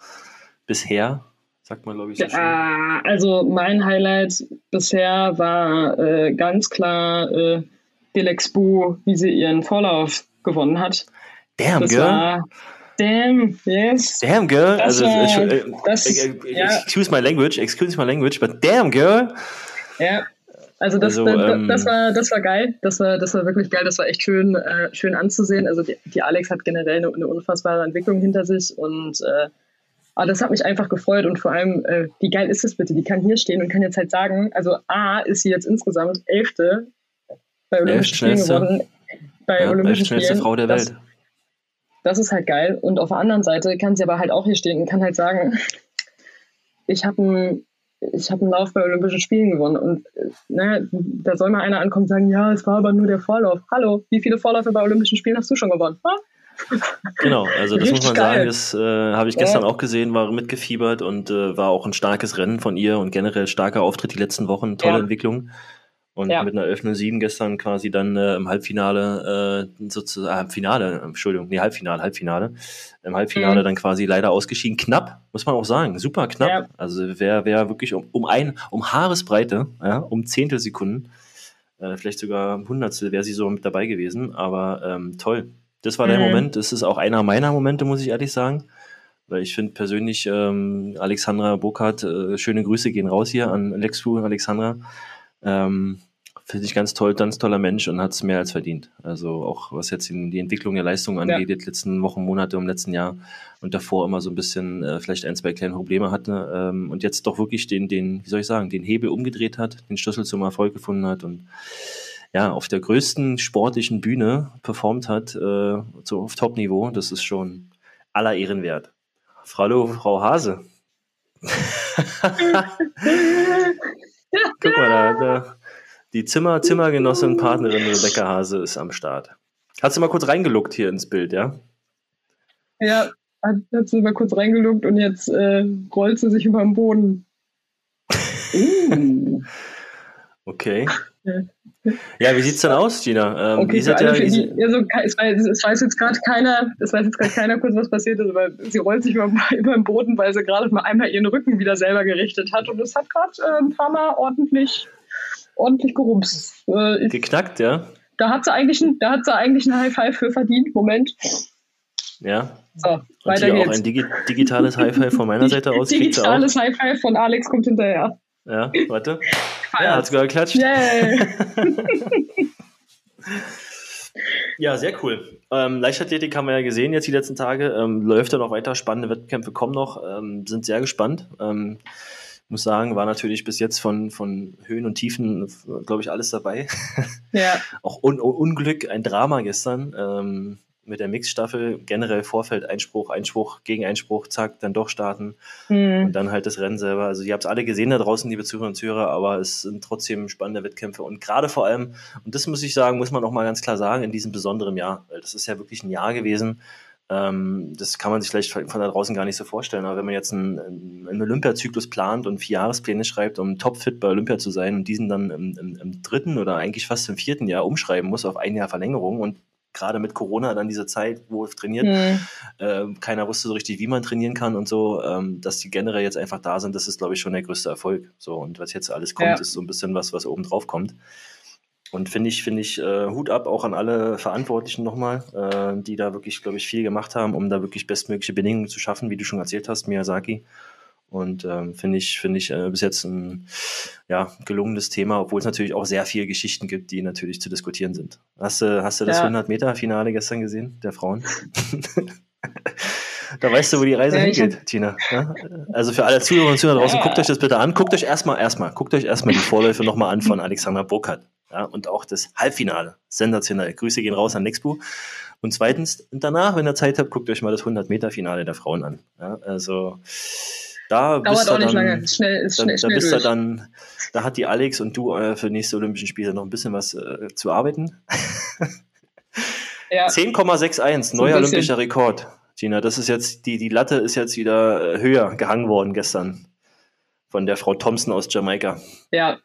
Bisher? Sagt man, glaube ich. So ja, also mein Highlight bisher war äh, ganz klar äh, Felix Bu, wie sie ihren Vorlauf gewonnen hat. Damn, das girl. Damn, yes. Damn, girl. Das also, war, äh, das, äh, ja. excuse my language, excuse my language, but damn, girl. Ja, also das, also, das, ähm, das, war, das war geil. Das war, das war wirklich geil. Das war echt schön, äh, schön anzusehen. Also die, die Alex hat generell eine, eine, unfassbare Entwicklung hinter sich und äh, aber das hat mich einfach gefreut und vor allem, äh, wie geil ist das bitte? Die kann hier stehen und kann jetzt halt sagen, also A ist sie jetzt insgesamt Elfte bei Olympischen Spielen geworden. Bei ja, Olympischen Spielen. Frau der Welt. Das, das ist halt geil. Und auf der anderen Seite kann sie aber halt auch hier stehen und kann halt sagen, ich habe einen ich habe einen Lauf bei Olympischen Spielen gewonnen. Und ne, da soll mal einer ankommen und sagen, ja, es war aber nur der Vorlauf. Hallo, wie viele Vorläufe bei Olympischen Spielen hast du schon gewonnen? Ha? Genau, also das muss man geil. sagen, das äh, habe ich gestern ja. auch gesehen, war mitgefiebert und äh, war auch ein starkes Rennen von ihr und generell starker Auftritt die letzten Wochen, tolle ja. Entwicklung. Und ja. mit einer 11.07 gestern quasi dann äh, im Halbfinale, äh, sozusagen, äh, Finale, Entschuldigung, nee, Halbfinale, Halbfinale. Im Halbfinale mhm. dann quasi leider ausgeschieden. Knapp, muss man auch sagen, super knapp. Ja. Also wer wär wirklich um, um ein, um Haaresbreite, ja, um Zehntelsekunden, äh, vielleicht sogar Hundertstel wäre sie so mit dabei gewesen, aber ähm, toll. Das war mhm. der Moment. Das ist auch einer meiner Momente, muss ich ehrlich sagen. Weil ich finde persönlich, ähm, Alexandra Burkhardt, äh, schöne Grüße gehen raus hier an Lexfu und Alexandra. Ähm, finde ich ganz toll, ganz toller Mensch und hat es mehr als verdient. Also auch was jetzt die Entwicklung der Leistung angeht, ja. die letzten Wochen, Monate im letzten Jahr und davor immer so ein bisschen äh, vielleicht ein, zwei kleine Probleme hatte ähm, und jetzt doch wirklich den, den, wie soll ich sagen, den Hebel umgedreht hat, den Schlüssel zum Erfolg gefunden hat und ja, auf der größten sportlichen Bühne performt hat, äh, so auf Top-Niveau, das ist schon aller Ehren wert. Hallo, Frau Hase. Guck mal, da, da, die Zimmer, Zimmergenossin, Partnerin Rebecca Hase ist am Start. Hast du mal kurz reingeluckt hier ins Bild, ja? Ja, hat, hat sie mal kurz reingeluckt und jetzt äh, rollt sie sich über den Boden. Uh. Okay. Ja, wie sieht's denn aus, Gina? Ähm, okay, für alle, für die, also, es, weiß, es weiß jetzt gerade keiner, es weiß jetzt gerade keiner kurz, was passiert ist, aber sie rollt sich über, über den Boden, weil sie gerade mal einmal ihren Rücken wieder selber gerichtet hat und es hat gerade äh, ein paar Mal ordentlich, ordentlich gerumst. Äh, Geknackt, ja? Da hat sie eigentlich, ein, da hat sie eigentlich ein High Five für verdient. Moment. Ja. So, und weiter hier geht's. auch ein Digi digitales High Five von meiner Seite aus. Digitales High Five von Alex kommt hinterher. Ja, warte. Ja, hat's sogar geklatscht. Yay. ja, sehr cool. Ähm, Leichtathletik haben wir ja gesehen jetzt die letzten Tage. Ähm, läuft ja noch weiter, spannende Wettkämpfe kommen noch. Ähm, sind sehr gespannt. Ähm, muss sagen, war natürlich bis jetzt von, von Höhen und Tiefen, glaube ich, alles dabei. Ja. Auch Un Unglück, ein Drama gestern. Mit der Mixstaffel generell Vorfeld Einspruch, Einspruch, gegen Einspruch, zack, dann doch starten mhm. und dann halt das Rennen selber. Also ihr habt es alle gesehen da draußen, liebe Zuhörer und Zuhörer, aber es sind trotzdem spannende Wettkämpfe und gerade vor allem, und das muss ich sagen, muss man auch mal ganz klar sagen, in diesem besonderen Jahr, weil das ist ja wirklich ein Jahr gewesen, ähm, das kann man sich vielleicht von da draußen gar nicht so vorstellen, aber wenn man jetzt einen, einen Olympiazyklus plant und vier Jahrespläne schreibt, um topfit bei Olympia zu sein und diesen dann im, im, im dritten oder eigentlich fast im vierten Jahr umschreiben muss auf ein Jahr Verlängerung und gerade mit Corona dann diese Zeit, wo trainiert, mhm. äh, keiner wusste so richtig, wie man trainieren kann und so, ähm, dass die generell jetzt einfach da sind, das ist, glaube ich, schon der größte Erfolg. So, und was jetzt alles kommt, ja. ist so ein bisschen was, was oben drauf kommt. Und finde ich, finde ich, äh, Hut ab auch an alle Verantwortlichen nochmal, äh, die da wirklich, glaube ich, viel gemacht haben, um da wirklich bestmögliche Bedingungen zu schaffen, wie du schon erzählt hast, Miyazaki. Und ähm, finde ich, finde ich äh, bis jetzt ein ja, gelungenes Thema, obwohl es natürlich auch sehr viele Geschichten gibt, die natürlich zu diskutieren sind. Hast du, hast du das ja. 100-Meter-Finale gestern gesehen, der Frauen? da weißt du, wo die Reise ja, hingeht, Tina. Ja? Also für alle Zuhörer und Zuhörer draußen, guckt euch das bitte an. Guckt euch erstmal, erstmal, guckt euch erstmal die Vorläufe nochmal an von Alexandra Burkhardt. Ja, und auch das Halbfinale. Sensationell. Grüße gehen raus an Nexpo. Und zweitens, danach, wenn ihr Zeit habt, guckt euch mal das 100-Meter-Finale der Frauen an. Ja, also, Da Dauert auch nicht dann, lange. Schnell, ist da, schnell, da schnell bist du durch. dann, da hat die Alex und du äh, für nächste Olympischen Spiele noch ein bisschen was äh, zu arbeiten. ja. 10,61, So ein neuer bisschen. olympischer Rekord. Gina, das ist jetzt, die, die Latte ist jetzt wieder äh, höher gehangen worden gestern von der Frau Thompson aus Jamaika. ja,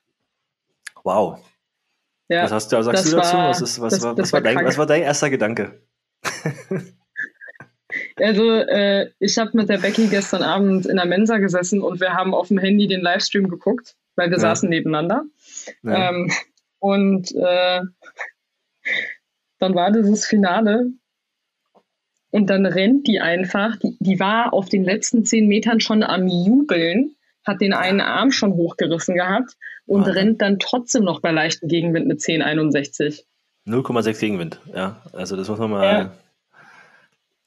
Wow. ja. Was, hast du, sagst du dazu? war- Was, ist, was, das- war, das was, war dein, was war dein erster Gedanke? Also, äh, ich habe mit der Becky gestern Abend in der Mensa gesessen und wir haben auf dem Handy den Livestream geguckt, weil wir Ja. saßen nebeneinander. Ja. Ähm, und äh, dann war dieses Finale und dann rennt die einfach, die, die war auf den letzten zehn Metern schon am Jubeln, hat den einen Arm schon hochgerissen gehabt und Wahnsinn. rennt dann trotzdem noch bei leichtem Gegenwind mit 10,61. 0,6 Gegenwind, ja. Also das muss man mal. Ja.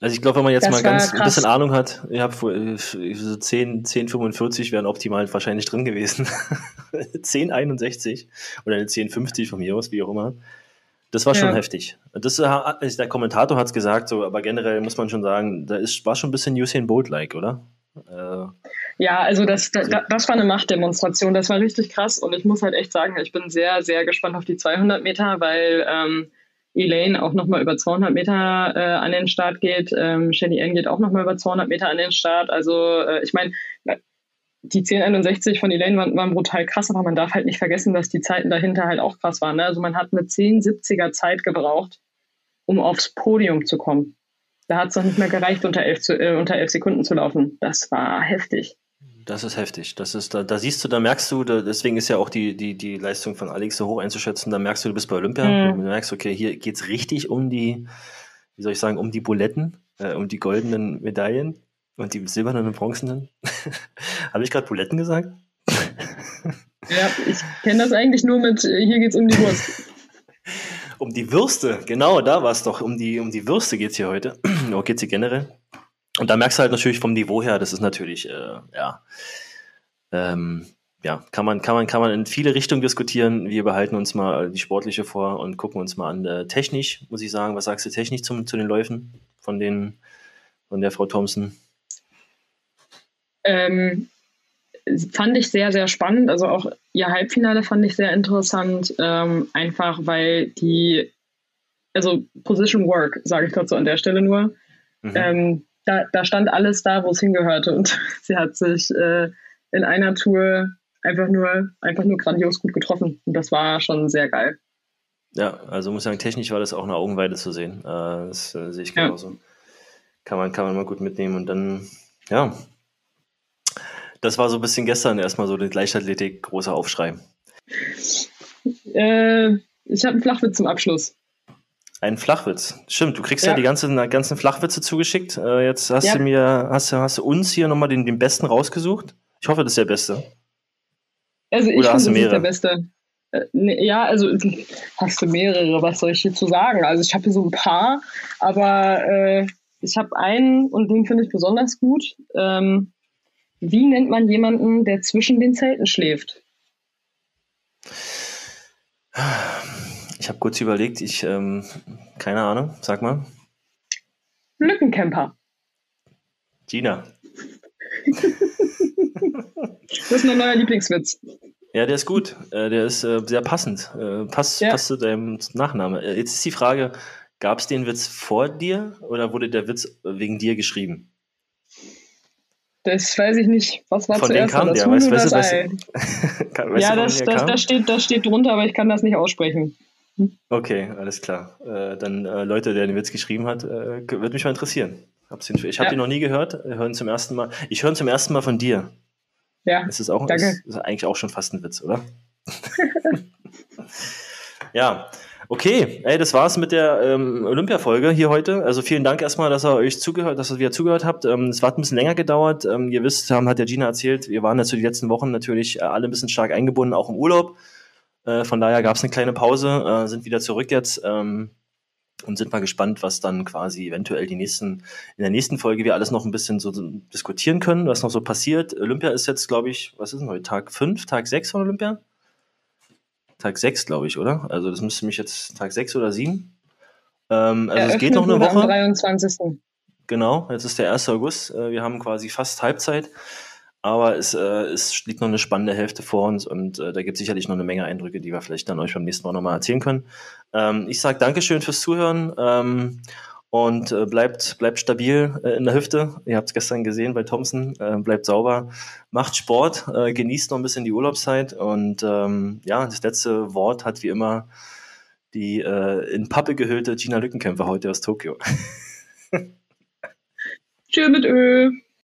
Also ich glaube, wenn man jetzt Das mal ganz ein bisschen Ahnung hat, ich habe so 10, 10,45 wären optimal wahrscheinlich drin gewesen. 10,61 oder eine 10,50 von mir aus, wie auch immer. Das war schon Ja. heftig. Das, äh, also der Kommentator hat es gesagt, so, aber generell muss man schon sagen, da ist, war schon ein bisschen Usain Bolt-like, oder? Äh, Ja, also das, da- da, das war eine Machtdemonstration, das war richtig krass und ich muss halt echt sagen, ich bin sehr, sehr gespannt auf die 200 Meter, weil ähm, Elaine auch nochmal über 200 Meter äh, an den Start geht, ähm, Shelly Ann geht auch nochmal über 200 Meter an den Start, also äh, ich meine, die 1061 von Elaine waren, waren brutal krass, aber man darf halt nicht vergessen, dass die Zeiten dahinter halt auch krass waren. Ne? Also man hat eine 1070er Zeit gebraucht, um aufs Podium zu kommen. Da hat es noch nicht mehr gereicht, unter elf, zu, äh, unter elf Sekunden zu laufen. Das war heftig. Das ist heftig. Das ist, da, da siehst du, da merkst du, da, deswegen ist ja auch die, die, die Leistung von Alex so hoch einzuschätzen, da merkst du, du bist bei Olympia, Mhm. du merkst, okay, hier geht's richtig um die, wie soll ich sagen, um die Buletten, äh, um die goldenen Medaillen und die silbernen und bronzenen. Habe ich gerade Buletten gesagt? Ja, ich kenne das eigentlich nur mit, äh, hier geht's um die Wurst. Um die Würste, genau, da war es doch. Um die, um die Würste geht's hier heute. Oder geht's hier generell? Und da merkst du halt natürlich vom Niveau her, das ist natürlich, äh, ja, ähm, ja, kann man, kann man, kann man in viele Richtungen diskutieren. Wir behalten uns mal die sportliche vor und gucken uns mal an. Äh, technisch, muss ich sagen, was sagst du technisch zum, zu den Läufen von den, von der Frau Thompson? Ähm, fand ich sehr, sehr spannend. Also auch ihr Halbfinale fand ich sehr interessant, ähm, einfach weil die, also Position Work, sage ich dazu an der Stelle nur, Mhm. ähm, da, da stand alles da, wo es hingehörte und sie hat sich äh, in einer Tour einfach nur, einfach nur grandios gut getroffen und das war schon sehr geil. Ja, also muss ich sagen, technisch war das auch eine Augenweide zu sehen. Äh, das äh, sehe ich Ja. genauso. Kann man, kann man mal gut mitnehmen und dann, ja. Das war so ein bisschen gestern erstmal so die Leichtathletik, großer Aufschrei. Äh, ich habe einen Flachwitz zum Abschluss. Ein Flachwitz. Stimmt, du kriegst ja, Ja. die ganzen, ganzen Flachwitze zugeschickt. Äh, jetzt hast Ja. du mir, hast du, hast du uns hier nochmal den, den besten rausgesucht. Ich hoffe, das ist der beste. Also ich Oder finde, hast das du ist mehrere? der beste. Äh, ja, also hast du mehrere, was soll ich hierzu sagen? Also ich habe hier so ein paar, aber äh, ich habe einen und den finde ich besonders gut. Ähm, wie nennt man jemanden, der zwischen den Zelten schläft? Ich habe kurz überlegt, ich, ähm, keine Ahnung, sag mal. Lückencamper. Gina. Das ist mein neuer Lieblingswitz. Ja, der ist gut. Äh, der ist äh, sehr passend. Äh, passt, Ja. passt zu deinem Nachname. Jetzt ist die Frage, gab es den Witz vor dir oder wurde der Witz wegen dir geschrieben? Das weiß ich nicht. Was war Von zuerst? kam das der? Huhn Weißt, oder weißt, das weißt, Ei? weißt ja, das, das, das, steht, das steht drunter, aber ich kann das nicht aussprechen. Okay, alles klar. Äh, dann äh, Leute, der den Witz geschrieben hat, äh, würde mich mal interessieren. Hab's den, ich habe Ja. den noch nie gehört. Hören zum ersten Mal. Ich höre ihn zum ersten Mal von dir. Ja, Das ist auch Danke. Ist, ist eigentlich auch schon fast ein Witz, oder? ja. Okay, ey, das war's mit der ähm, Olympia-Folge hier heute. Also vielen Dank erstmal, dass ihr euch zugehört, dass ihr wieder zugehört habt. Ähm, Es hat ein bisschen länger gedauert. Ähm, ihr wisst, haben, hat der Gina erzählt, wir waren dazu die letzten Wochen natürlich äh, alle ein bisschen stark eingebunden, auch im Urlaub. Äh, von daher gab es eine kleine Pause, äh, sind wieder zurück jetzt ähm, und sind mal gespannt, was dann quasi eventuell die nächsten, in der nächsten Folge wir alles noch ein bisschen so diskutieren können, was noch so passiert. Olympia ist jetzt, glaube ich, was ist denn heute? Tag 5, Tag 6 von Olympia? Tag 6, glaube ich, oder? Also das müsste mich jetzt Tag 6 oder 7. Ähm, also es geht noch eine Eröffnet Woche. Am 23. Genau, jetzt ist der 1. August. Äh, Wir haben quasi fast Halbzeit. Aber es, äh, es liegt noch eine spannende Hälfte vor uns und äh, da gibt es sicherlich noch eine Menge Eindrücke, die wir vielleicht dann euch beim nächsten Mal nochmal erzählen können. Ähm, ich sage Dankeschön fürs Zuhören ähm, und äh, bleibt, bleibt stabil äh, in der Hüfte. Ihr habt es gestern gesehen bei Thompson. Äh, bleibt sauber, macht Sport, äh, genießt noch ein bisschen die Urlaubszeit und ähm, ja, das letzte Wort hat wie immer die äh, in Pappe gehüllte Gina Lückenkämpfer heute aus Tokio. Tschö mit Ö.